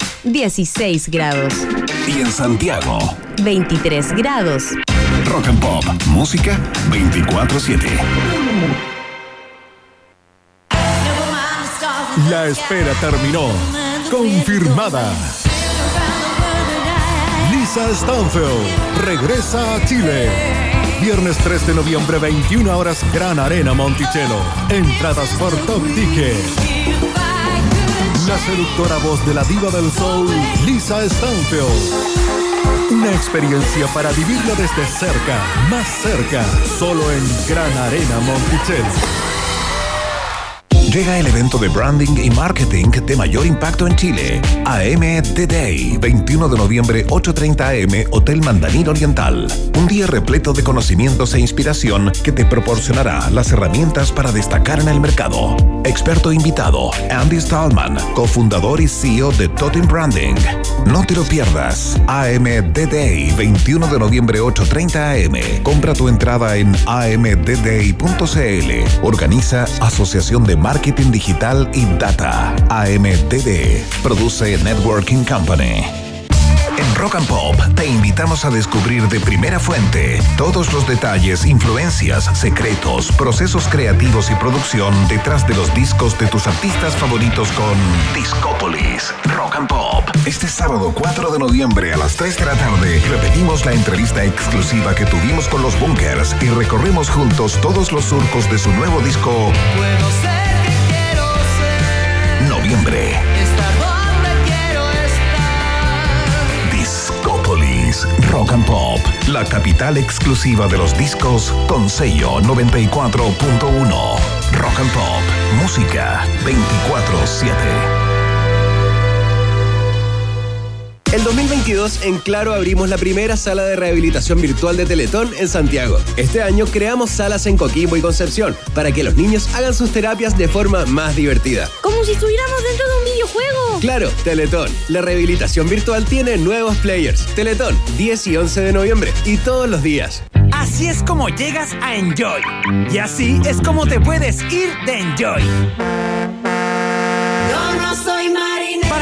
Speaker 8: 16 grados.
Speaker 4: y en Santiago.
Speaker 8: 23 grados.
Speaker 4: Rock and Pop, música 24/7.
Speaker 5: La espera terminó. Confirmada. Lisa Stanfield regresa a Chile. Viernes 3 de noviembre, 21 horas, Gran Arena Monticello. Entradas por Top Ticket. La seductora voz de la diva del soul, Lisa Stanfield. Una experiencia para vivirla desde cerca, más cerca, solo en Gran Arena Monticello.
Speaker 4: Llega el evento de branding y marketing de mayor impacto en Chile. AM Day, 21 de noviembre, 8.30 AM, Hotel Mandarín Oriental. Un día repleto de conocimientos e inspiración que te proporcionará las herramientas para destacar en el mercado. Experto invitado, Andy Stallman, cofundador y CEO de Totem Branding. No te lo pierdas. AM Day, 21 de noviembre, 8.30 AM. Compra tu entrada en amdday.cl. Organiza Asociación de Marketing Digital y Data. AMDD. Produce Networking Company. En Rock and Pop te invitamos a descubrir de primera fuente todos los detalles, influencias, secretos, procesos creativos y producción detrás de los discos de tus artistas favoritos con Discópolis Rock and Pop. Este sábado 4 de noviembre a las 3 de la tarde repetimos la entrevista exclusiva que tuvimos con los Bunkers y recorremos juntos todos los surcos de su nuevo disco
Speaker 11: Puedo ser
Speaker 4: Rock and Pop, la capital exclusiva de los discos con sello 94.1. Rock and Pop, música 24/7.
Speaker 6: El 2022 en Claro abrimos la primera sala de rehabilitación virtual de Teletón en Santiago. Este año creamos salas en Coquimbo y Concepción para que los niños hagan sus terapias de forma más divertida.
Speaker 10: Como si estuviéramos dentro de un videojuego.
Speaker 6: Claro, Teletón. La rehabilitación virtual tiene nuevos players. Teletón, 10 y 11 de noviembre y todos los días.
Speaker 7: Así es como llegas a Enjoy. Y así es como te puedes ir de Enjoy.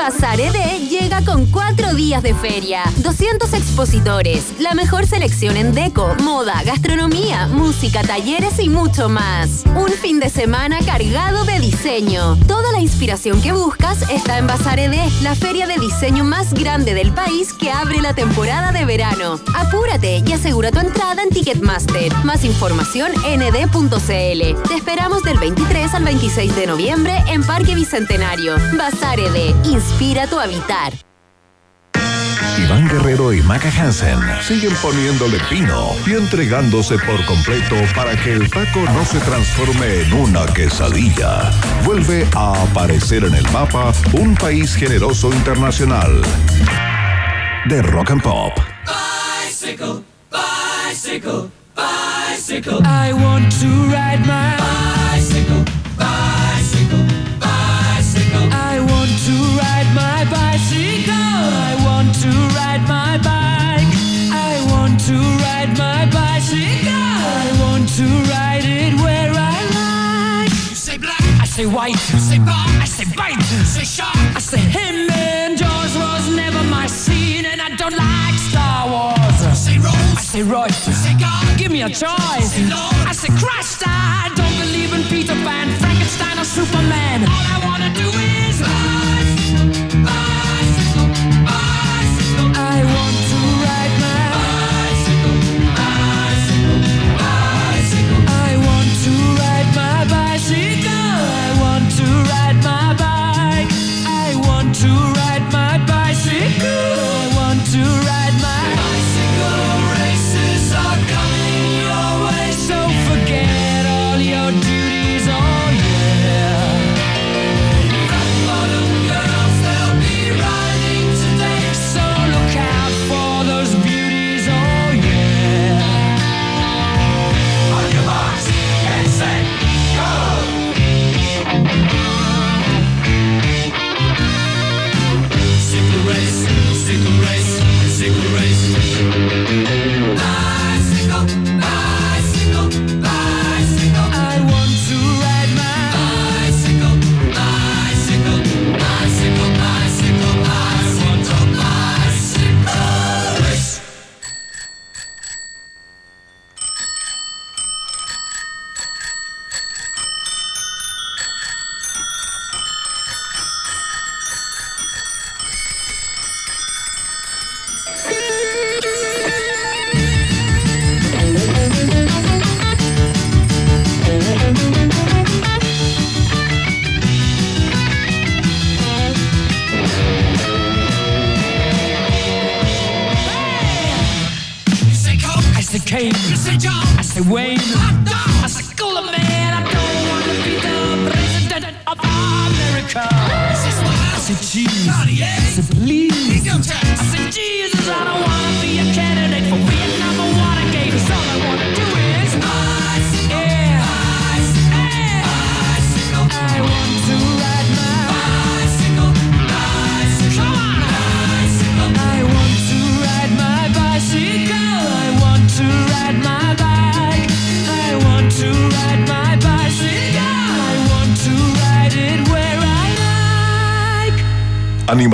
Speaker 8: Bazar ED llega con cuatro días de feria, 200 expositores, la mejor selección en deco, moda, gastronomía, música, talleres y mucho más. Un fin de semana cargado de diseño. Toda la inspiración que buscas está en Bazar ED, la feria de diseño más grande del país que abre la temporada de verano. Apúrate y asegura tu entrada en Ticketmaster. Más información en ed.cl. Te esperamos del 23 al 26 de noviembre en Parque Bicentenario. Bazar ED, inspira tu habitar.
Speaker 4: Iván Guerrero y Maca Hansen siguen poniéndole pino y entregándose por completo para que el taco no se transforme en una quesadilla. Vuelve a aparecer en el mapa un país generoso internacional de rock and pop.
Speaker 11: Bicycle, bicycle, bicycle.
Speaker 12: I want to ride my
Speaker 11: bicycle, bicycle,
Speaker 12: ride my bike. I want to ride my bicycle. I want to ride it where I like.
Speaker 11: You say black,
Speaker 12: I say white.
Speaker 11: you say bar,
Speaker 12: I say bite.
Speaker 11: you say shark.
Speaker 12: I say him and Jaws was never my scene, and I don't like Star Wars.
Speaker 11: You say Rose, I
Speaker 12: say Royce.
Speaker 11: you say God.
Speaker 12: Give me a choice.
Speaker 11: Say Lord.
Speaker 12: I say Christ, I don't believe in Peter Pan, Frankenstein, or Superman. All I wanna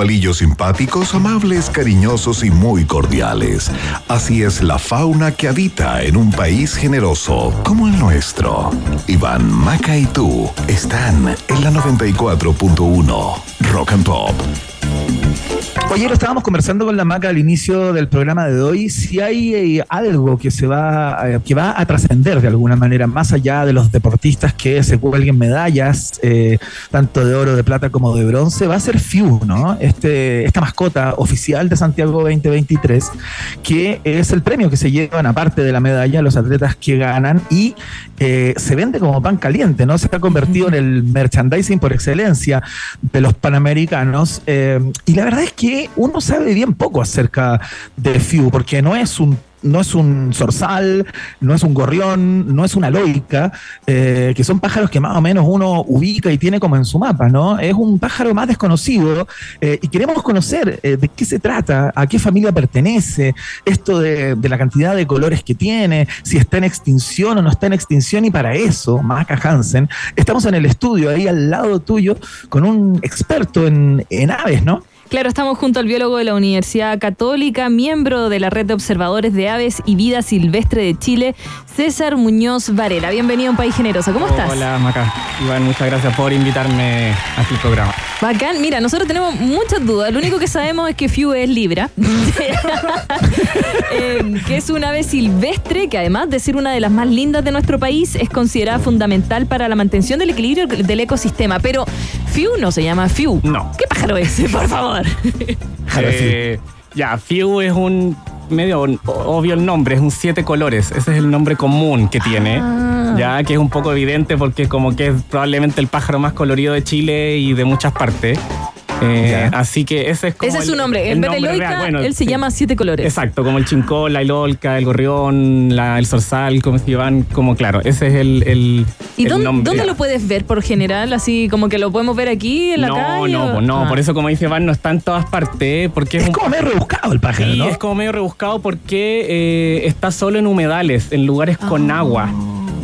Speaker 4: Simpáticos, amables, cariñosos y muy cordiales. Así es la fauna que habita en un país generoso como el nuestro. Iván, Maca y tú están en la 94.1 Rock and Pop.
Speaker 9: Ayer estábamos conversando con la Maca al inicio del programa de hoy si hay eh, algo que se va eh, que va a trascender de alguna manera más allá de los deportistas que se cuelguen medallas eh, tanto de oro, de plata como de bronce va a ser FIU, ¿no? Este esta mascota oficial de Santiago 2023 que es el premio que se llevan aparte de la medalla los atletas que ganan y eh, se vende como pan caliente, ¿no? Se ha convertido en el merchandising por excelencia de los panamericanos y la verdad es que uno sabe bien poco acerca de FIU, porque no es un no es un zorzal, no es un gorrión, no es una loica, eh, que son pájaros que más o menos uno ubica y tiene como en su mapa, ¿no? Es un pájaro más desconocido eh, y queremos conocer eh, de qué se trata, a qué familia pertenece, esto de, la cantidad de colores que tiene, si está en extinción o no está en extinción y para eso, Maca Hansen, estamos en el estudio ahí al lado tuyo con un experto en, en aves, ¿no?
Speaker 10: Claro, estamos junto al biólogo de la Universidad Católica, miembro de la Red de Observadores de Aves y Vida Silvestre de Chile, César Muñoz Varela. Bienvenido a un país generoso. ¿Cómo estás?
Speaker 13: Hola, Maca. Iván, muchas gracias por invitarme a tu programa.
Speaker 10: Bacán. Mira, nosotros tenemos muchas dudas. Lo único que sabemos es que Fiu es Libra, Eh, que es un ave silvestre que además de ser una de las más lindas de nuestro país, es considerada fundamental para la mantención del equilibrio del ecosistema. Pero Fiu no se llama Fiu.
Speaker 13: No.
Speaker 10: ¿Qué pájaro es ese, por favor?
Speaker 13: Eh, ya, Fiu es un medio obvio el nombre, es un siete colores. Ese es el nombre común que tiene.
Speaker 10: Ah.
Speaker 13: Ya, que es un poco evidente porque como que es probablemente el pájaro más colorido de Chile y de muchas partes. Eh, así que ese es como.
Speaker 10: Ese es su nombre. En
Speaker 13: el
Speaker 10: vez de Loica.
Speaker 13: Bueno,
Speaker 10: él se
Speaker 13: sí.
Speaker 10: llama Siete Colores.
Speaker 13: Exacto, como el chincón, la ilolca, el gorrión, la- el zorzal, como se llaman, como claro, ese es el, el,
Speaker 10: ¿Y
Speaker 13: el
Speaker 10: dónde,
Speaker 13: nombre.
Speaker 10: dónde lo puedes ver por general? Así como que lo podemos ver aquí en la
Speaker 13: no,
Speaker 10: calle.
Speaker 13: no,
Speaker 10: o-
Speaker 13: no,
Speaker 10: Ah.
Speaker 13: por eso como dice Van, no está en todas partes, porque es,
Speaker 9: Es
Speaker 13: un-
Speaker 9: como medio rebuscado el pájaro,
Speaker 13: Sí,
Speaker 9: ¿no?
Speaker 13: es como medio rebuscado porque eh, está solo en humedales, en lugares
Speaker 10: Ah.
Speaker 13: con agua,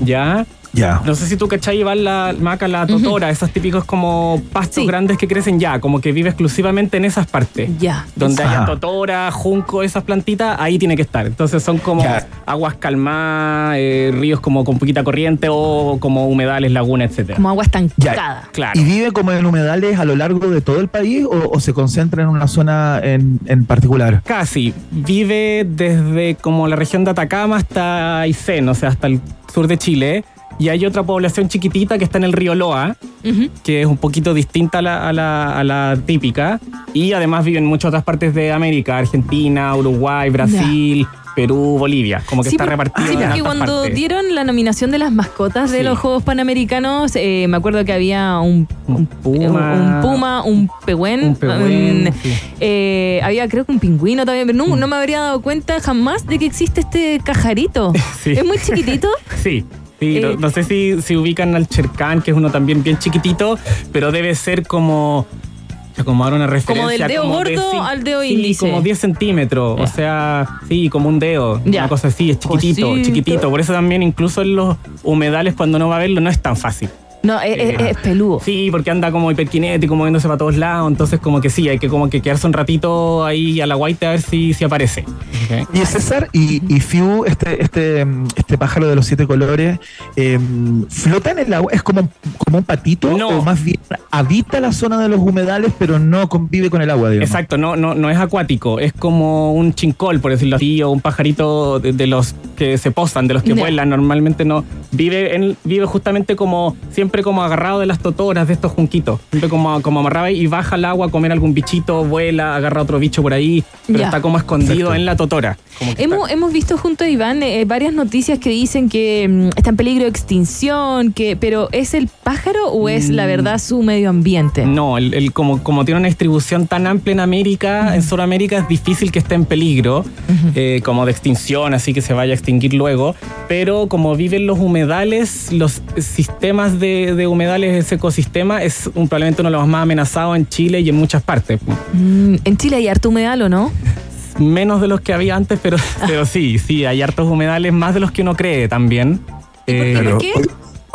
Speaker 13: ¿ya?
Speaker 9: Ya.
Speaker 13: No sé si tú cachai, Iván, la maca, la totora, esos típicos como pastos
Speaker 10: Sí.
Speaker 13: grandes que crecen ya, como que vive exclusivamente en esas partes.
Speaker 10: Ya.
Speaker 13: Donde
Speaker 9: Ajá.
Speaker 13: haya totora, junco, esas plantitas, ahí tiene que estar. Entonces son como
Speaker 9: Ya.
Speaker 13: aguas calmadas, eh, ríos como con poquita corriente o como humedales, lagunas, etcétera.
Speaker 10: Como agua estancada.
Speaker 13: Claro.
Speaker 9: ¿Y vive como en humedales a lo largo de todo el país o, o se concentra en una zona en, en particular?
Speaker 13: Casi. Vive desde como la región de Atacama hasta Aysén, o sea, hasta el sur de Chile. Y hay otra población chiquitita que está en el río Loa, que es un poquito distinta a la, a la- a la típica. Y además vive en muchas otras partes de América, Argentina, Uruguay, Brasil, Perú, Bolivia. Como que
Speaker 10: Sí,
Speaker 13: está
Speaker 10: por-
Speaker 13: repartido.
Speaker 10: Sí, porque cuando
Speaker 13: partes.
Speaker 10: dieron la nominación de las mascotas de
Speaker 13: Sí.
Speaker 10: los Juegos Panamericanos, eh, me acuerdo que había un,
Speaker 13: Un puma.
Speaker 10: un puma, un pehuen,
Speaker 13: Un pehuen, sí.
Speaker 10: eh, había creo que un pingüino también, pero no, no me habría dado cuenta jamás de que existe este cajarito.
Speaker 13: Sí.
Speaker 10: Es muy chiquitito.
Speaker 13: Sí. Sí, no,
Speaker 10: Eh,
Speaker 13: no sé si, si ubican al Cherkán, que es uno también bien chiquitito, pero debe ser como. Como dar una referencia.
Speaker 10: del dedo
Speaker 13: como de
Speaker 10: gordo
Speaker 13: cin-
Speaker 10: al dedo
Speaker 13: sí,
Speaker 10: índice.
Speaker 13: como 10 centímetros. O sea, sí, como un dedo. Una cosa así, es chiquitito,
Speaker 10: Cosito.
Speaker 13: chiquitito. Por eso también, incluso en los humedales, cuando no va a verlo, no es tan fácil.
Speaker 10: No, es, es-
Speaker 13: Eh,
Speaker 10: es peludo.
Speaker 13: Sí, porque anda como hiperkinético, moviéndose para todos lados. Entonces, como que sí, hay que como que quedarse un ratito ahí a la guaita a ver si, si aparece. Ok.
Speaker 9: Y César y, y Fiu, este, este, este pájaro de los siete colores, eh, flota en el agua, es como, como un patito,
Speaker 13: No.
Speaker 9: o más bien habita la zona de los humedales, pero no convive con el agua, digamos.
Speaker 13: Exacto, no, no, no es acuático, es como un chincol, por decirlo así, o un pajarito de, de los que se posan, de los que
Speaker 10: Ya.
Speaker 13: vuelan. Normalmente no. Vive, en, vive justamente como, siempre como agarrado de las totoras, de estos junquitos. Siempre como, como amarrado y baja al agua a comer algún bichito, vuela, agarra otro bicho por ahí, pero
Speaker 10: Ya.
Speaker 13: está como escondido
Speaker 9: Exacto.
Speaker 13: en la totora.
Speaker 10: Hemos,
Speaker 13: está-
Speaker 10: hemos visto junto a Iván eh, varias noticias que dicen que mm, está en peligro de extinción, que, pero ¿es el pájaro o es la
Speaker 13: Mm.
Speaker 10: verdad su medio ambiente?
Speaker 13: No, el, el- como, como tiene una distribución tan amplia en América, en Sudamérica es difícil que esté en peligro, eh, como de extinción, así que se vaya a extinguir luego. Pero como viven los humedales, los sistemas de, de humedales, ese ecosistema es un, probablemente uno de los más amenazados en Chile y en muchas partes.
Speaker 10: Mm, en Chile hay harto humedal, ¿o no?
Speaker 13: Menos de los que había antes, pero, pero sí, sí, hay hartos humedales, más de los que uno cree también. Eh,
Speaker 10: ¿Por
Speaker 9: Pero
Speaker 10: qué?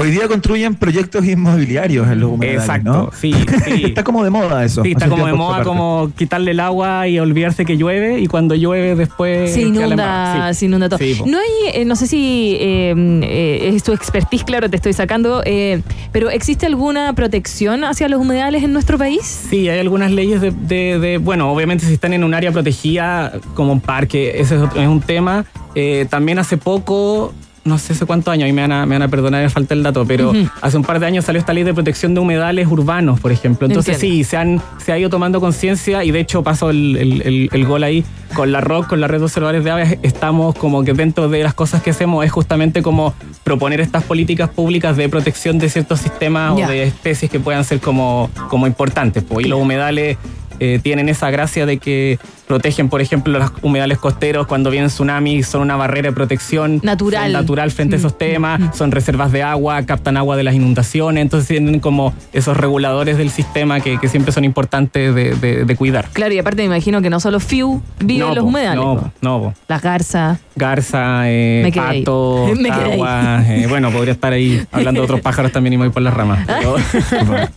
Speaker 9: Hoy, día construyen proyectos inmobiliarios en los humedales,
Speaker 13: Exacto,
Speaker 9: ¿no?
Speaker 13: sí, sí.
Speaker 9: está como de moda eso.
Speaker 13: Sí, está como de moda como quitarle el agua y olvidarse que llueve y cuando llueve después
Speaker 10: Se inunda.
Speaker 13: Sí.
Speaker 10: se inunda todo.
Speaker 13: Sí,
Speaker 10: no hay, eh, no sé si eh, eh, es tu expertise, claro, te estoy sacando, eh, pero ¿existe alguna protección hacia los humedales en nuestro país?
Speaker 13: Sí, hay algunas leyes de, de- de- bueno, obviamente si están en un área protegida como un parque, ese es, otro- es un tema. Eh, también hace poco, no sé hace cuántos años, y me van a, me van a perdonar, me falta el dato, pero hace un par de años salió esta ley de protección de humedales urbanos, por ejemplo. Entonces
Speaker 10: Entiendo.
Speaker 13: sí, se, han, se ha ido tomando conciencia y de hecho pasó el, el- el- el gol ahí con la ROC, con la Red de Observadores de Aves, estamos como que dentro de las cosas que hacemos es justamente como proponer estas políticas públicas de protección de ciertos sistemas o de especies que puedan ser como, como importantes. pues. Y los humedales eh, tienen esa gracia de que protegen, por ejemplo, los humedales costeros cuando vienen tsunamis, son una barrera de protección
Speaker 10: Natural.
Speaker 13: natural frente a
Speaker 10: Mm,
Speaker 13: esos temas, son reservas de agua, captan agua de las inundaciones, entonces tienen como esos reguladores del sistema que, que siempre son importantes de, de- de cuidar.
Speaker 10: Claro, y aparte me imagino que no solo Fiu vive
Speaker 13: No,
Speaker 10: en los
Speaker 13: po,
Speaker 10: humedales.
Speaker 13: No,
Speaker 10: po.
Speaker 13: no, po.
Speaker 10: Las garzas.
Speaker 13: Garza, eh, pato, agua, eh, bueno, podría estar ahí hablando de otros pájaros también y me voy por las ramas. pero-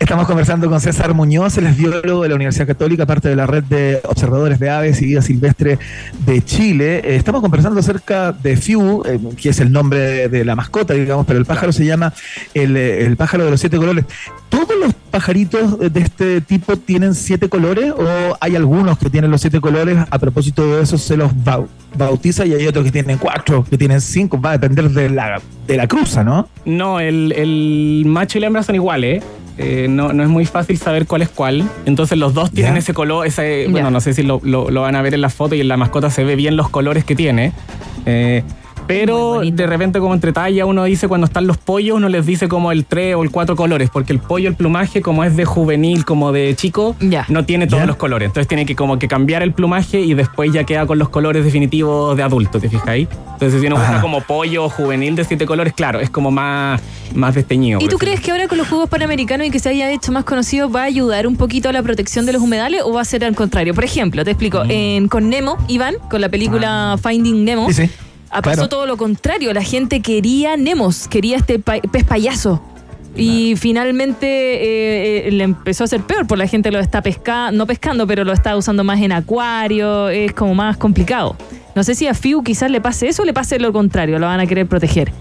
Speaker 9: Estamos conversando con César Muñoz, él es biólogo de la Universidad Católica, parte de la red de observadores de aves y vida silvestre de Chile. Eh, estamos conversando acerca de Fiu, eh, que es el nombre de, de la mascota, digamos, pero el pájaro se llama el, eh, el pájaro de los siete colores. ¿Todos los pajaritos de este tipo tienen siete colores o hay algunos que tienen los siete colores? A propósito de eso, se los bau- bautiza y hay otros que tienen cuatro, que tienen cinco, va a depender de la, de la cruza, ¿no?
Speaker 13: No, el, el macho y la hembra son iguales. eh, no, no es muy fácil saber cuál es cuál. Entonces los dos tienen
Speaker 9: Ya.
Speaker 13: ese color, ese, bueno,
Speaker 10: Ya.
Speaker 13: no sé si lo, lo- lo van a ver en la foto y en la mascota se ve bien los colores que tiene. Eh, pero de repente como entre talla uno dice cuando están los pollos, uno les dice como el 3 o el 4 colores, porque el pollo, el plumaje, como es de juvenil, como de chico,
Speaker 10: Ya.
Speaker 13: no tiene todos
Speaker 9: Ya.
Speaker 13: los colores. Entonces tiene que como que cambiar el plumaje y después ya queda con los colores definitivos de adulto, ¿te fijáis? Entonces si uno busca
Speaker 9: Ajá.
Speaker 13: como pollo juvenil de siete colores, claro, es como más, más desteñido.
Speaker 10: ¿Y tú crees que ahora con los Juegos Panamericanos y que se haya hecho más conocido va a ayudar un poquito a la protección de los humedales o va a ser al contrario? Por ejemplo, te explico, en, con Nemo, Iván, con la película Finding Nemo,
Speaker 9: Sí, sí.
Speaker 10: Ah, pasó
Speaker 9: claro.
Speaker 10: todo lo contrario. La gente quería Nemos, quería este pa- pez payaso. Y finalmente eh, eh, le empezó a ser peor, porque la gente lo está pescando, no pescando, pero lo está usando más en acuario, es como más complicado. No sé si a Fiu quizás le pase eso o le pase lo contrario, lo van a querer proteger.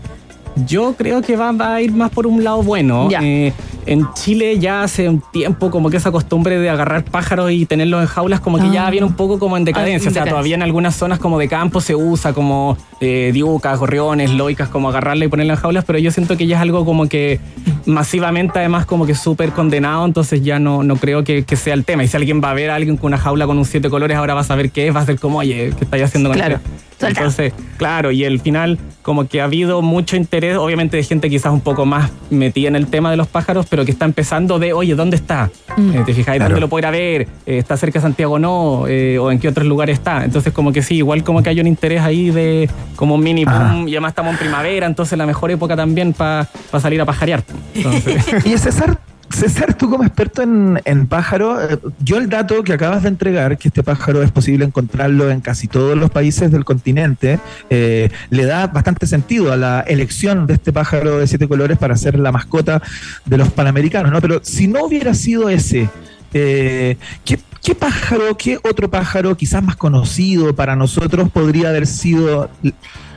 Speaker 13: Yo creo que va, va a ir más por un lado bueno.
Speaker 10: Ya.
Speaker 13: Eh, en Chile ya hace un tiempo como que esa costumbre de agarrar pájaros y tenerlos en jaulas como que
Speaker 10: Ah.
Speaker 13: ya viene un poco como en decadencia.
Speaker 10: Ah, en
Speaker 13: o sea,
Speaker 10: decadencia.
Speaker 13: todavía en algunas zonas como de campo se usa como eh, diucas, gorriones, loicas, como agarrarla y ponerla en jaulas, pero yo siento que ya es algo como que masivamente además como que súper condenado, entonces ya no, no creo que, que sea el tema. Y si alguien va a ver a alguien con una jaula con un siete colores, ahora va a saber qué es, va a ser como, oye, ¿qué estáis haciendo con
Speaker 10: Claro.
Speaker 13: este? Entonces, claro, y al final como que ha habido mucho interés, obviamente de gente quizás un poco más metida en el tema de los pájaros, pero que está empezando de, oye, ¿dónde está?
Speaker 10: Mm.
Speaker 13: Eh, ¿Te fijáis?
Speaker 9: Claro.
Speaker 13: ¿Dónde lo puedo ir a ver? Eh, ¿Está cerca de Santiago o no? Eh, ¿O en qué otros lugares está? Entonces como que sí, igual como que hay un interés ahí de como un mini
Speaker 9: Ah.
Speaker 13: boom, y además estamos en primavera, entonces la mejor época también para salir a pajarear. Entonces,
Speaker 9: Y César, César, tú como experto en, en pájaro, eh, yo el dato que acabas de entregar, que este pájaro es posible encontrarlo en casi todos los países del continente, eh, le da bastante sentido a la elección de este pájaro de siete colores para ser la mascota de los panamericanos, ¿no? Pero si no hubiera sido ese, eh, ¿qué, pájaro, qué otro pájaro quizás más conocido para nosotros podría haber sido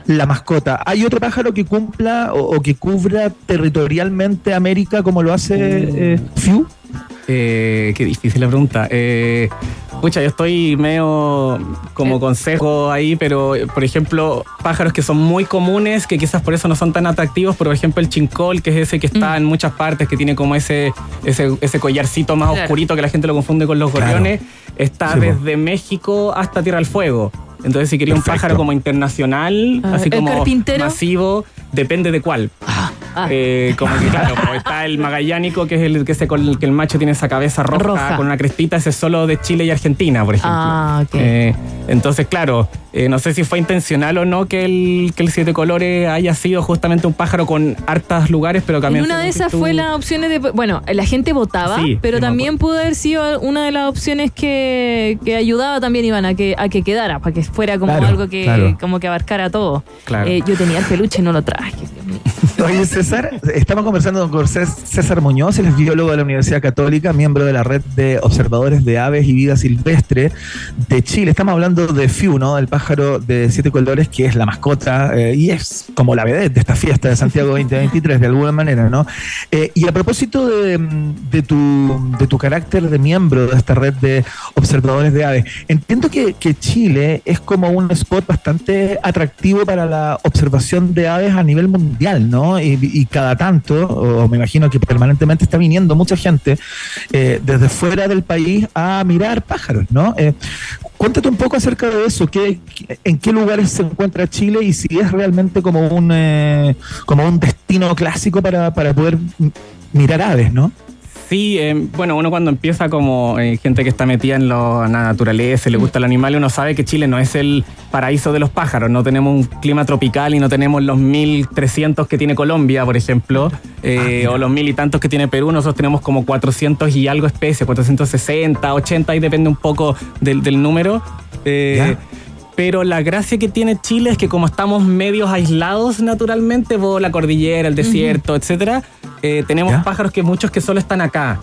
Speaker 9: la mascota? ¿Hay otro pájaro que cumpla o, o que cubra territorialmente América como lo hace eh, Fiu?
Speaker 13: Eh, qué difícil la pregunta. Eh, pucha, yo estoy medio como consejo ahí, pero eh, por ejemplo, pájaros que son muy comunes, que quizás por eso no son tan atractivos, por ejemplo el chincol, que es ese que está
Speaker 10: Mm.
Speaker 13: en muchas partes, que tiene como ese, ese, ese collarcito más
Speaker 10: Claro.
Speaker 13: oscurito que la gente lo confunde con los
Speaker 9: Claro.
Speaker 13: gorriones, está
Speaker 9: Sí,
Speaker 13: desde México hasta Tierra del Fuego. Entonces, si quería un pájaro como internacional,
Speaker 10: Ah,
Speaker 13: así
Speaker 10: ¿el
Speaker 13: como
Speaker 10: carpintero?
Speaker 13: masivo, depende de cuál.
Speaker 10: Ah,
Speaker 13: Eh, como que claro, pues está el magallánico, que es el que, se, con el que el macho tiene esa cabeza roja,
Speaker 10: Roja.
Speaker 13: con una crestita, ese es solo de Chile y Argentina, por ejemplo.
Speaker 10: Ah, ok.
Speaker 13: Eh, entonces, claro, eh, no sé si fue intencional o no que el, que el siete colores haya sido justamente un pájaro con hartos lugares, pero también.
Speaker 10: una de esas
Speaker 13: tú-
Speaker 10: fue las opciones de. Bueno, la gente votaba,
Speaker 13: Sí,
Speaker 10: pero
Speaker 13: sí,
Speaker 10: también pudo haber sido una de las opciones que, que ayudaba también, Iván, a que, a que quedara, para que fuera como
Speaker 9: Claro,
Speaker 10: algo que
Speaker 9: claro.
Speaker 10: como que abarcara todo.
Speaker 13: Claro.
Speaker 10: Eh, yo tenía el peluche y no lo traje.
Speaker 9: Oye, César, estamos conversando con Cés- César Muñoz, es biólogo de la Universidad Católica, miembro de la red de observadores de aves y vida silvestre de Chile. Estamos hablando de Fiu, ¿no? El pájaro de siete colores que es la mascota eh, y es como la vedette de esta fiesta de Santiago 2023, de alguna manera, ¿no? Eh, y a propósito de, de tu, de tu carácter de miembro de esta red de observadores de aves, entiendo que, que Chile es como un spot bastante atractivo para la observación de aves a nivel mundial, ¿no? Y, y cada tanto, o me imagino que permanentemente está viniendo mucha gente eh, desde fuera del país a mirar pájaros, ¿no? Eh, cuéntate un poco acerca de eso, ¿qué, en qué lugares se encuentra Chile y si es realmente como un, eh, como un destino clásico para, para poder mirar aves, ¿no?
Speaker 13: Sí, eh, bueno, uno cuando empieza como eh, gente que está metida en lo- la naturaleza, y le gusta el animal, uno sabe que Chile no es el paraíso de los pájaros. No tenemos un clima tropical y no tenemos los 1300 que tiene Colombia, por ejemplo, eh, o los mil y tantos que tiene Perú. Nosotros tenemos como 400 y algo especies, 460, 80, ahí depende un poco del, del número. Eh, pero la gracia que tiene Chile es que como estamos medios aislados naturalmente por la cordillera, el desierto, etcétera, eh, tenemos pájaros que muchos que solo están acá.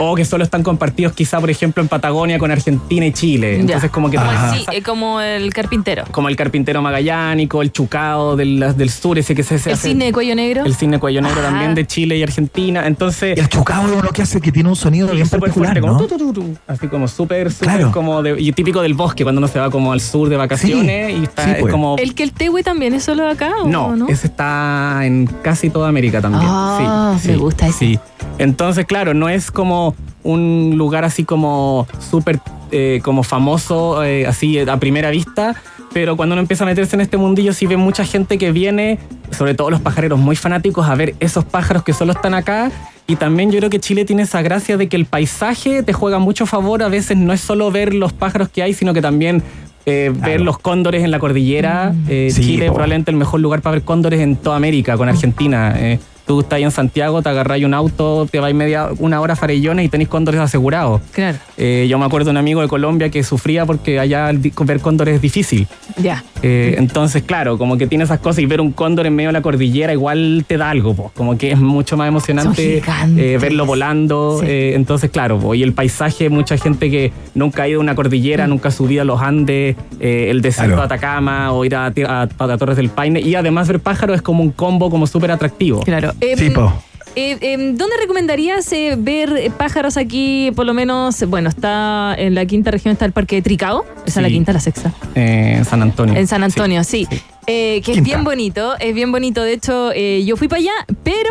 Speaker 13: O que solo están compartidos quizá, por ejemplo, en Patagonia con Argentina y Chile. Entonces como que
Speaker 10: Como el,
Speaker 13: pasa-
Speaker 10: sí, eh, como el carpintero.
Speaker 13: como el carpintero magallánico, el chucao del, del sur, ese que se, se
Speaker 10: El
Speaker 13: hace-
Speaker 10: cisne de cuello negro.
Speaker 13: El cine cuello negro
Speaker 10: Ah.
Speaker 13: también de Chile y Argentina. Entonces.
Speaker 9: El chucao es uno que hace que tiene un sonido bien
Speaker 13: súper
Speaker 9: particular,
Speaker 13: fuerte, como
Speaker 9: ¿no?
Speaker 13: tu, tu, tu, tu. Así como súper, súper
Speaker 9: Claro.
Speaker 13: como de- y típico del bosque cuando uno se va como al sur de vacaciones y está
Speaker 9: sí,
Speaker 13: es
Speaker 9: pues.
Speaker 13: como.
Speaker 10: ¿El que el tehue también es solo acá o
Speaker 13: No,
Speaker 10: no?
Speaker 13: ese está en casi toda América también.
Speaker 10: Ah,
Speaker 13: sí,
Speaker 10: me
Speaker 13: sí,
Speaker 10: gusta ese.
Speaker 13: Sí. Entonces, claro, no es como un lugar así como súper eh, como famoso, eh, así a primera vista. Pero cuando uno empieza a meterse en este mundillo, sí ve mucha gente que viene, sobre todo los pajareros muy fanáticos, a ver esos pájaros que solo están acá. Y también yo creo que Chile tiene esa gracia de que el paisaje te juega mucho favor. A veces no es solo ver los pájaros que hay, sino que también eh, ver los cóndores en la cordillera. Eh,
Speaker 9: Sí,
Speaker 13: Chile
Speaker 9: po.
Speaker 13: probablemente el mejor lugar para ver cóndores en toda América, con Argentina. Eh, tú estás ahí en Santiago, te agarráis un auto, te vais media, una hora a Farellones y tenéis cóndores asegurados.
Speaker 10: Claro.
Speaker 13: Eh, yo me acuerdo de un amigo de Colombia que sufría porque allá ver cóndores es difícil.
Speaker 10: Ya.
Speaker 13: Eh, entonces, claro, como que tiene esas cosas y ver un cóndor en medio de la cordillera igual te da algo, po. como que es mucho más emocionante eh, verlo volando.
Speaker 10: Sí.
Speaker 13: eh, entonces, claro, po. y el paisaje, mucha gente que nunca ha ido a una cordillera, nunca ha subido a los Andes, eh, el desierto
Speaker 9: Claro.
Speaker 13: de Atacama o ir a, ti- a- a Torres del Paine y además ver pájaros es como un combo como súper atractivo.
Speaker 10: Claro.
Speaker 9: Sí, po.
Speaker 10: eh, ¿Dónde recomendarías eh, ver eh, pájaros aquí? Por lo menos, bueno, está en la quinta región, está el Parque de Tricao. Esa es la
Speaker 13: Sí.
Speaker 10: quinta, la sexta.
Speaker 13: Eh, San Antonio.
Speaker 10: En San Antonio, sí. Eh, que es bien bonito, es bien bonito. De hecho, eh, yo fui para allá, pero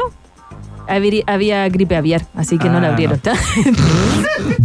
Speaker 10: había, había gripe aviar, así que no la
Speaker 13: Ah,
Speaker 10: abrieron.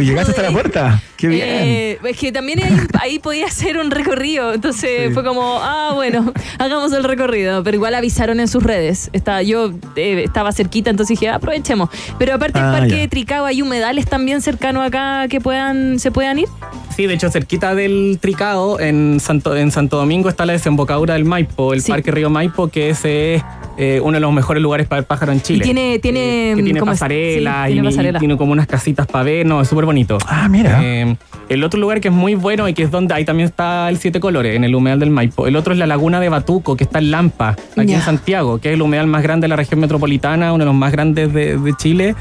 Speaker 9: Llegaste hasta la puerta. Qué bien.
Speaker 10: Eh, es que también ahí, ahí podía hacer un recorrido, entonces fue como, ah, bueno, hagamos el recorrido, pero igual avisaron en sus redes. Estaba, yo eh, estaba cerquita, entonces dije, aprovechemos. Pero aparte del
Speaker 9: Ah,
Speaker 10: parque
Speaker 9: ya.
Speaker 10: de Tricao, ¿hay humedales también cercanos acá que puedan se puedan ir?
Speaker 13: Sí, de hecho, cerquita del Tricao, en Santo, en Santo Domingo, está la desembocadura del Maipo, el
Speaker 10: Sí.
Speaker 13: Parque Río Maipo, que ese es eh, uno de los mejores lugares para ver pájaros en
Speaker 10: Y
Speaker 13: Chile.
Speaker 10: tiene, tiene,
Speaker 13: que tiene pasarelas
Speaker 10: Sí, tiene
Speaker 13: y
Speaker 10: pasarela.
Speaker 13: tiene como unas casitas para ver, no, es súper bonito.
Speaker 9: Ah, mira.
Speaker 13: Eh, el otro lugar que es muy bueno y que es donde ahí también está el Siete Colores, en el humedal del Maipo. El otro es la Laguna de Batuco, que está en Lampa, aquí en Santiago, que es el humedal más grande de la región metropolitana, uno de los más grandes de, de Chile.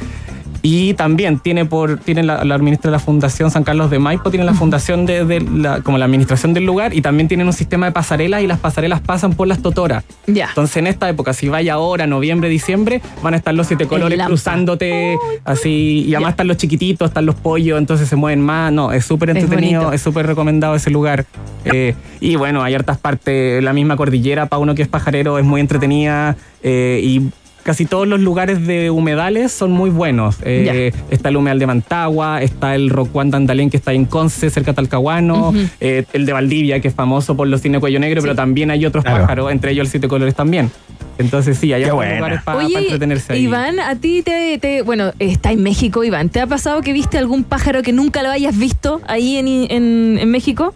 Speaker 13: Y también tiene por tiene la, la administra la Fundación San Carlos de Maipo, tiene la fundación de, de la, como la administración del lugar y también tienen un sistema de pasarelas y las pasarelas pasan por las totoras.
Speaker 10: Ya.
Speaker 13: Entonces en esta época, si vaya ahora, noviembre, diciembre, van a estar los siete colores cruzándote así y además están los chiquititos, están los pollos, entonces se mueven más. No, es súper entretenido, es súper recomendado ese lugar. Eh, y bueno, hay hartas partes, la misma cordillera para uno que es pajarero es muy entretenida eh, y casi todos los lugares de humedales son muy buenos. Eh, está el humedal de Mantagua, está el Rocuán de Andalén que está en Conce, cerca de Talcahuano, eh, el de Valdivia que es famoso por los cine cuello negro, pero también hay otros
Speaker 9: Claro.
Speaker 13: pájaros, entre ellos el siete colores también. Entonces sí, hay
Speaker 9: buena.
Speaker 13: lugares para
Speaker 10: Oye,
Speaker 13: entretenerse ahí.
Speaker 10: Iván, a ti te, te- bueno, está en México, Iván. ¿Te ha pasado que viste algún pájaro que nunca lo hayas visto ahí en, en, en México?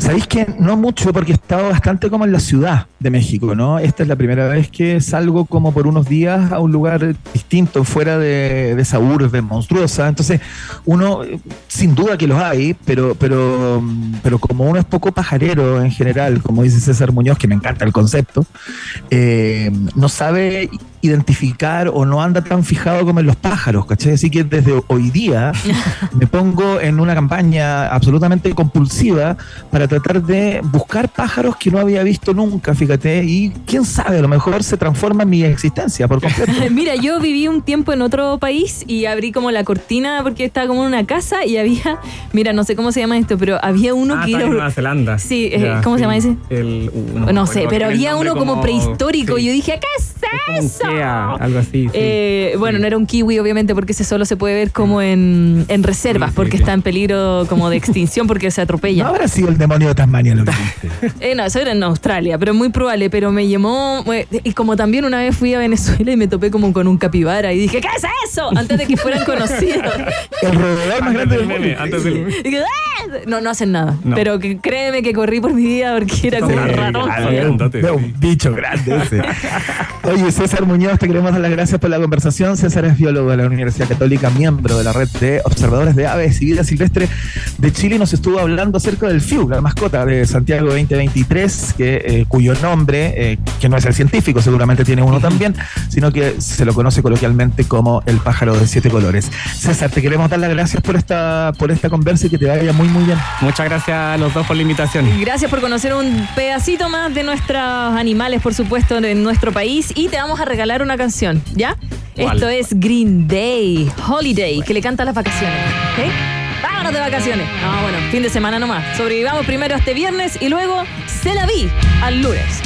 Speaker 9: Sabéis que no mucho porque he estado bastante como en la ciudad de México, ¿no? Esta es la primera vez que salgo como por unos días a un lugar distinto, fuera de, de esa urbe monstruosa. Entonces, uno, sin duda que los hay, pero, pero, pero como uno es poco pajarero en general, como dice César Muñoz, que me encanta el concepto, eh, no sabe identificar o no anda tan fijado como en los pájaros, ¿cachai? Así que desde hoy día me pongo en una campaña absolutamente compulsiva para tratar de buscar pájaros que no había visto nunca, fíjate, y quién sabe, a lo mejor se transforma en mi existencia por completo.
Speaker 10: Mira, yo viví un tiempo en otro país y abrí como la cortina porque estaba como en una casa y había, mira, no sé cómo se llama esto, pero había uno
Speaker 13: Ah,
Speaker 10: que era...
Speaker 13: en Nueva Zelanda.
Speaker 10: Sí, eh,
Speaker 13: Ya,
Speaker 10: ¿cómo se llama ese?
Speaker 13: El, uh,
Speaker 10: No, sé, pero había uno como, prehistórico
Speaker 13: sí.
Speaker 10: y yo dije, ¿qué es
Speaker 13: como un
Speaker 10: ¡Eso!
Speaker 13: Kea, algo así. sí.
Speaker 10: Eh, bueno, no era un kiwi, obviamente, porque ese solo se puede ver como en, en reservas, porque está en peligro como de extinción porque se atropella.
Speaker 9: No habrá sido el demonio de Tasmania lo que viste.
Speaker 10: Eh, no, eso era en Australia, pero muy probable. Pero me llamó. Y como también una vez fui a Venezuela y me topé como con un capibara y dije, ¿qué es eso? Antes de que fueran conocidos.
Speaker 9: El roedor más grande del mundo.
Speaker 13: Antes del-
Speaker 10: Y dije, "Ah". No, no hacen nada.
Speaker 13: No.
Speaker 10: Pero que, créeme que corrí por mi vida porque era como.
Speaker 9: Ah, un, de
Speaker 13: sí.
Speaker 9: un bicho grande ese. Oye, César Muñoz, te queremos dar las gracias por la conversación. César es biólogo de la Universidad Católica, miembro de la red de observadores de aves y vida silvestre de Chile y nos estuvo hablando acerca del FIU, la mascota de Santiago 2023, que, eh, cuyo nombre, eh, que no es el científico, seguramente tiene uno también, sino que se lo conoce coloquialmente como el pájaro de siete colores. César, te queremos dar las gracias por esta, por esta conversa y que te vaya muy, muy bien.
Speaker 13: Muchas gracias a los dos por la invitación.
Speaker 10: Gracias por conocer un pedacito más de nuestros animales, por supuesto, en nuestro país. Y te vamos a regalar una canción, ¿ya?
Speaker 13: ¿Cuál?
Speaker 10: Esto es Green Day, Holiday, que le canta las vacaciones. ¿ok? Vámonos de vacaciones. No, bueno, fin de semana nomás. Sobrevivamos primero este viernes y luego se la vi al lunes.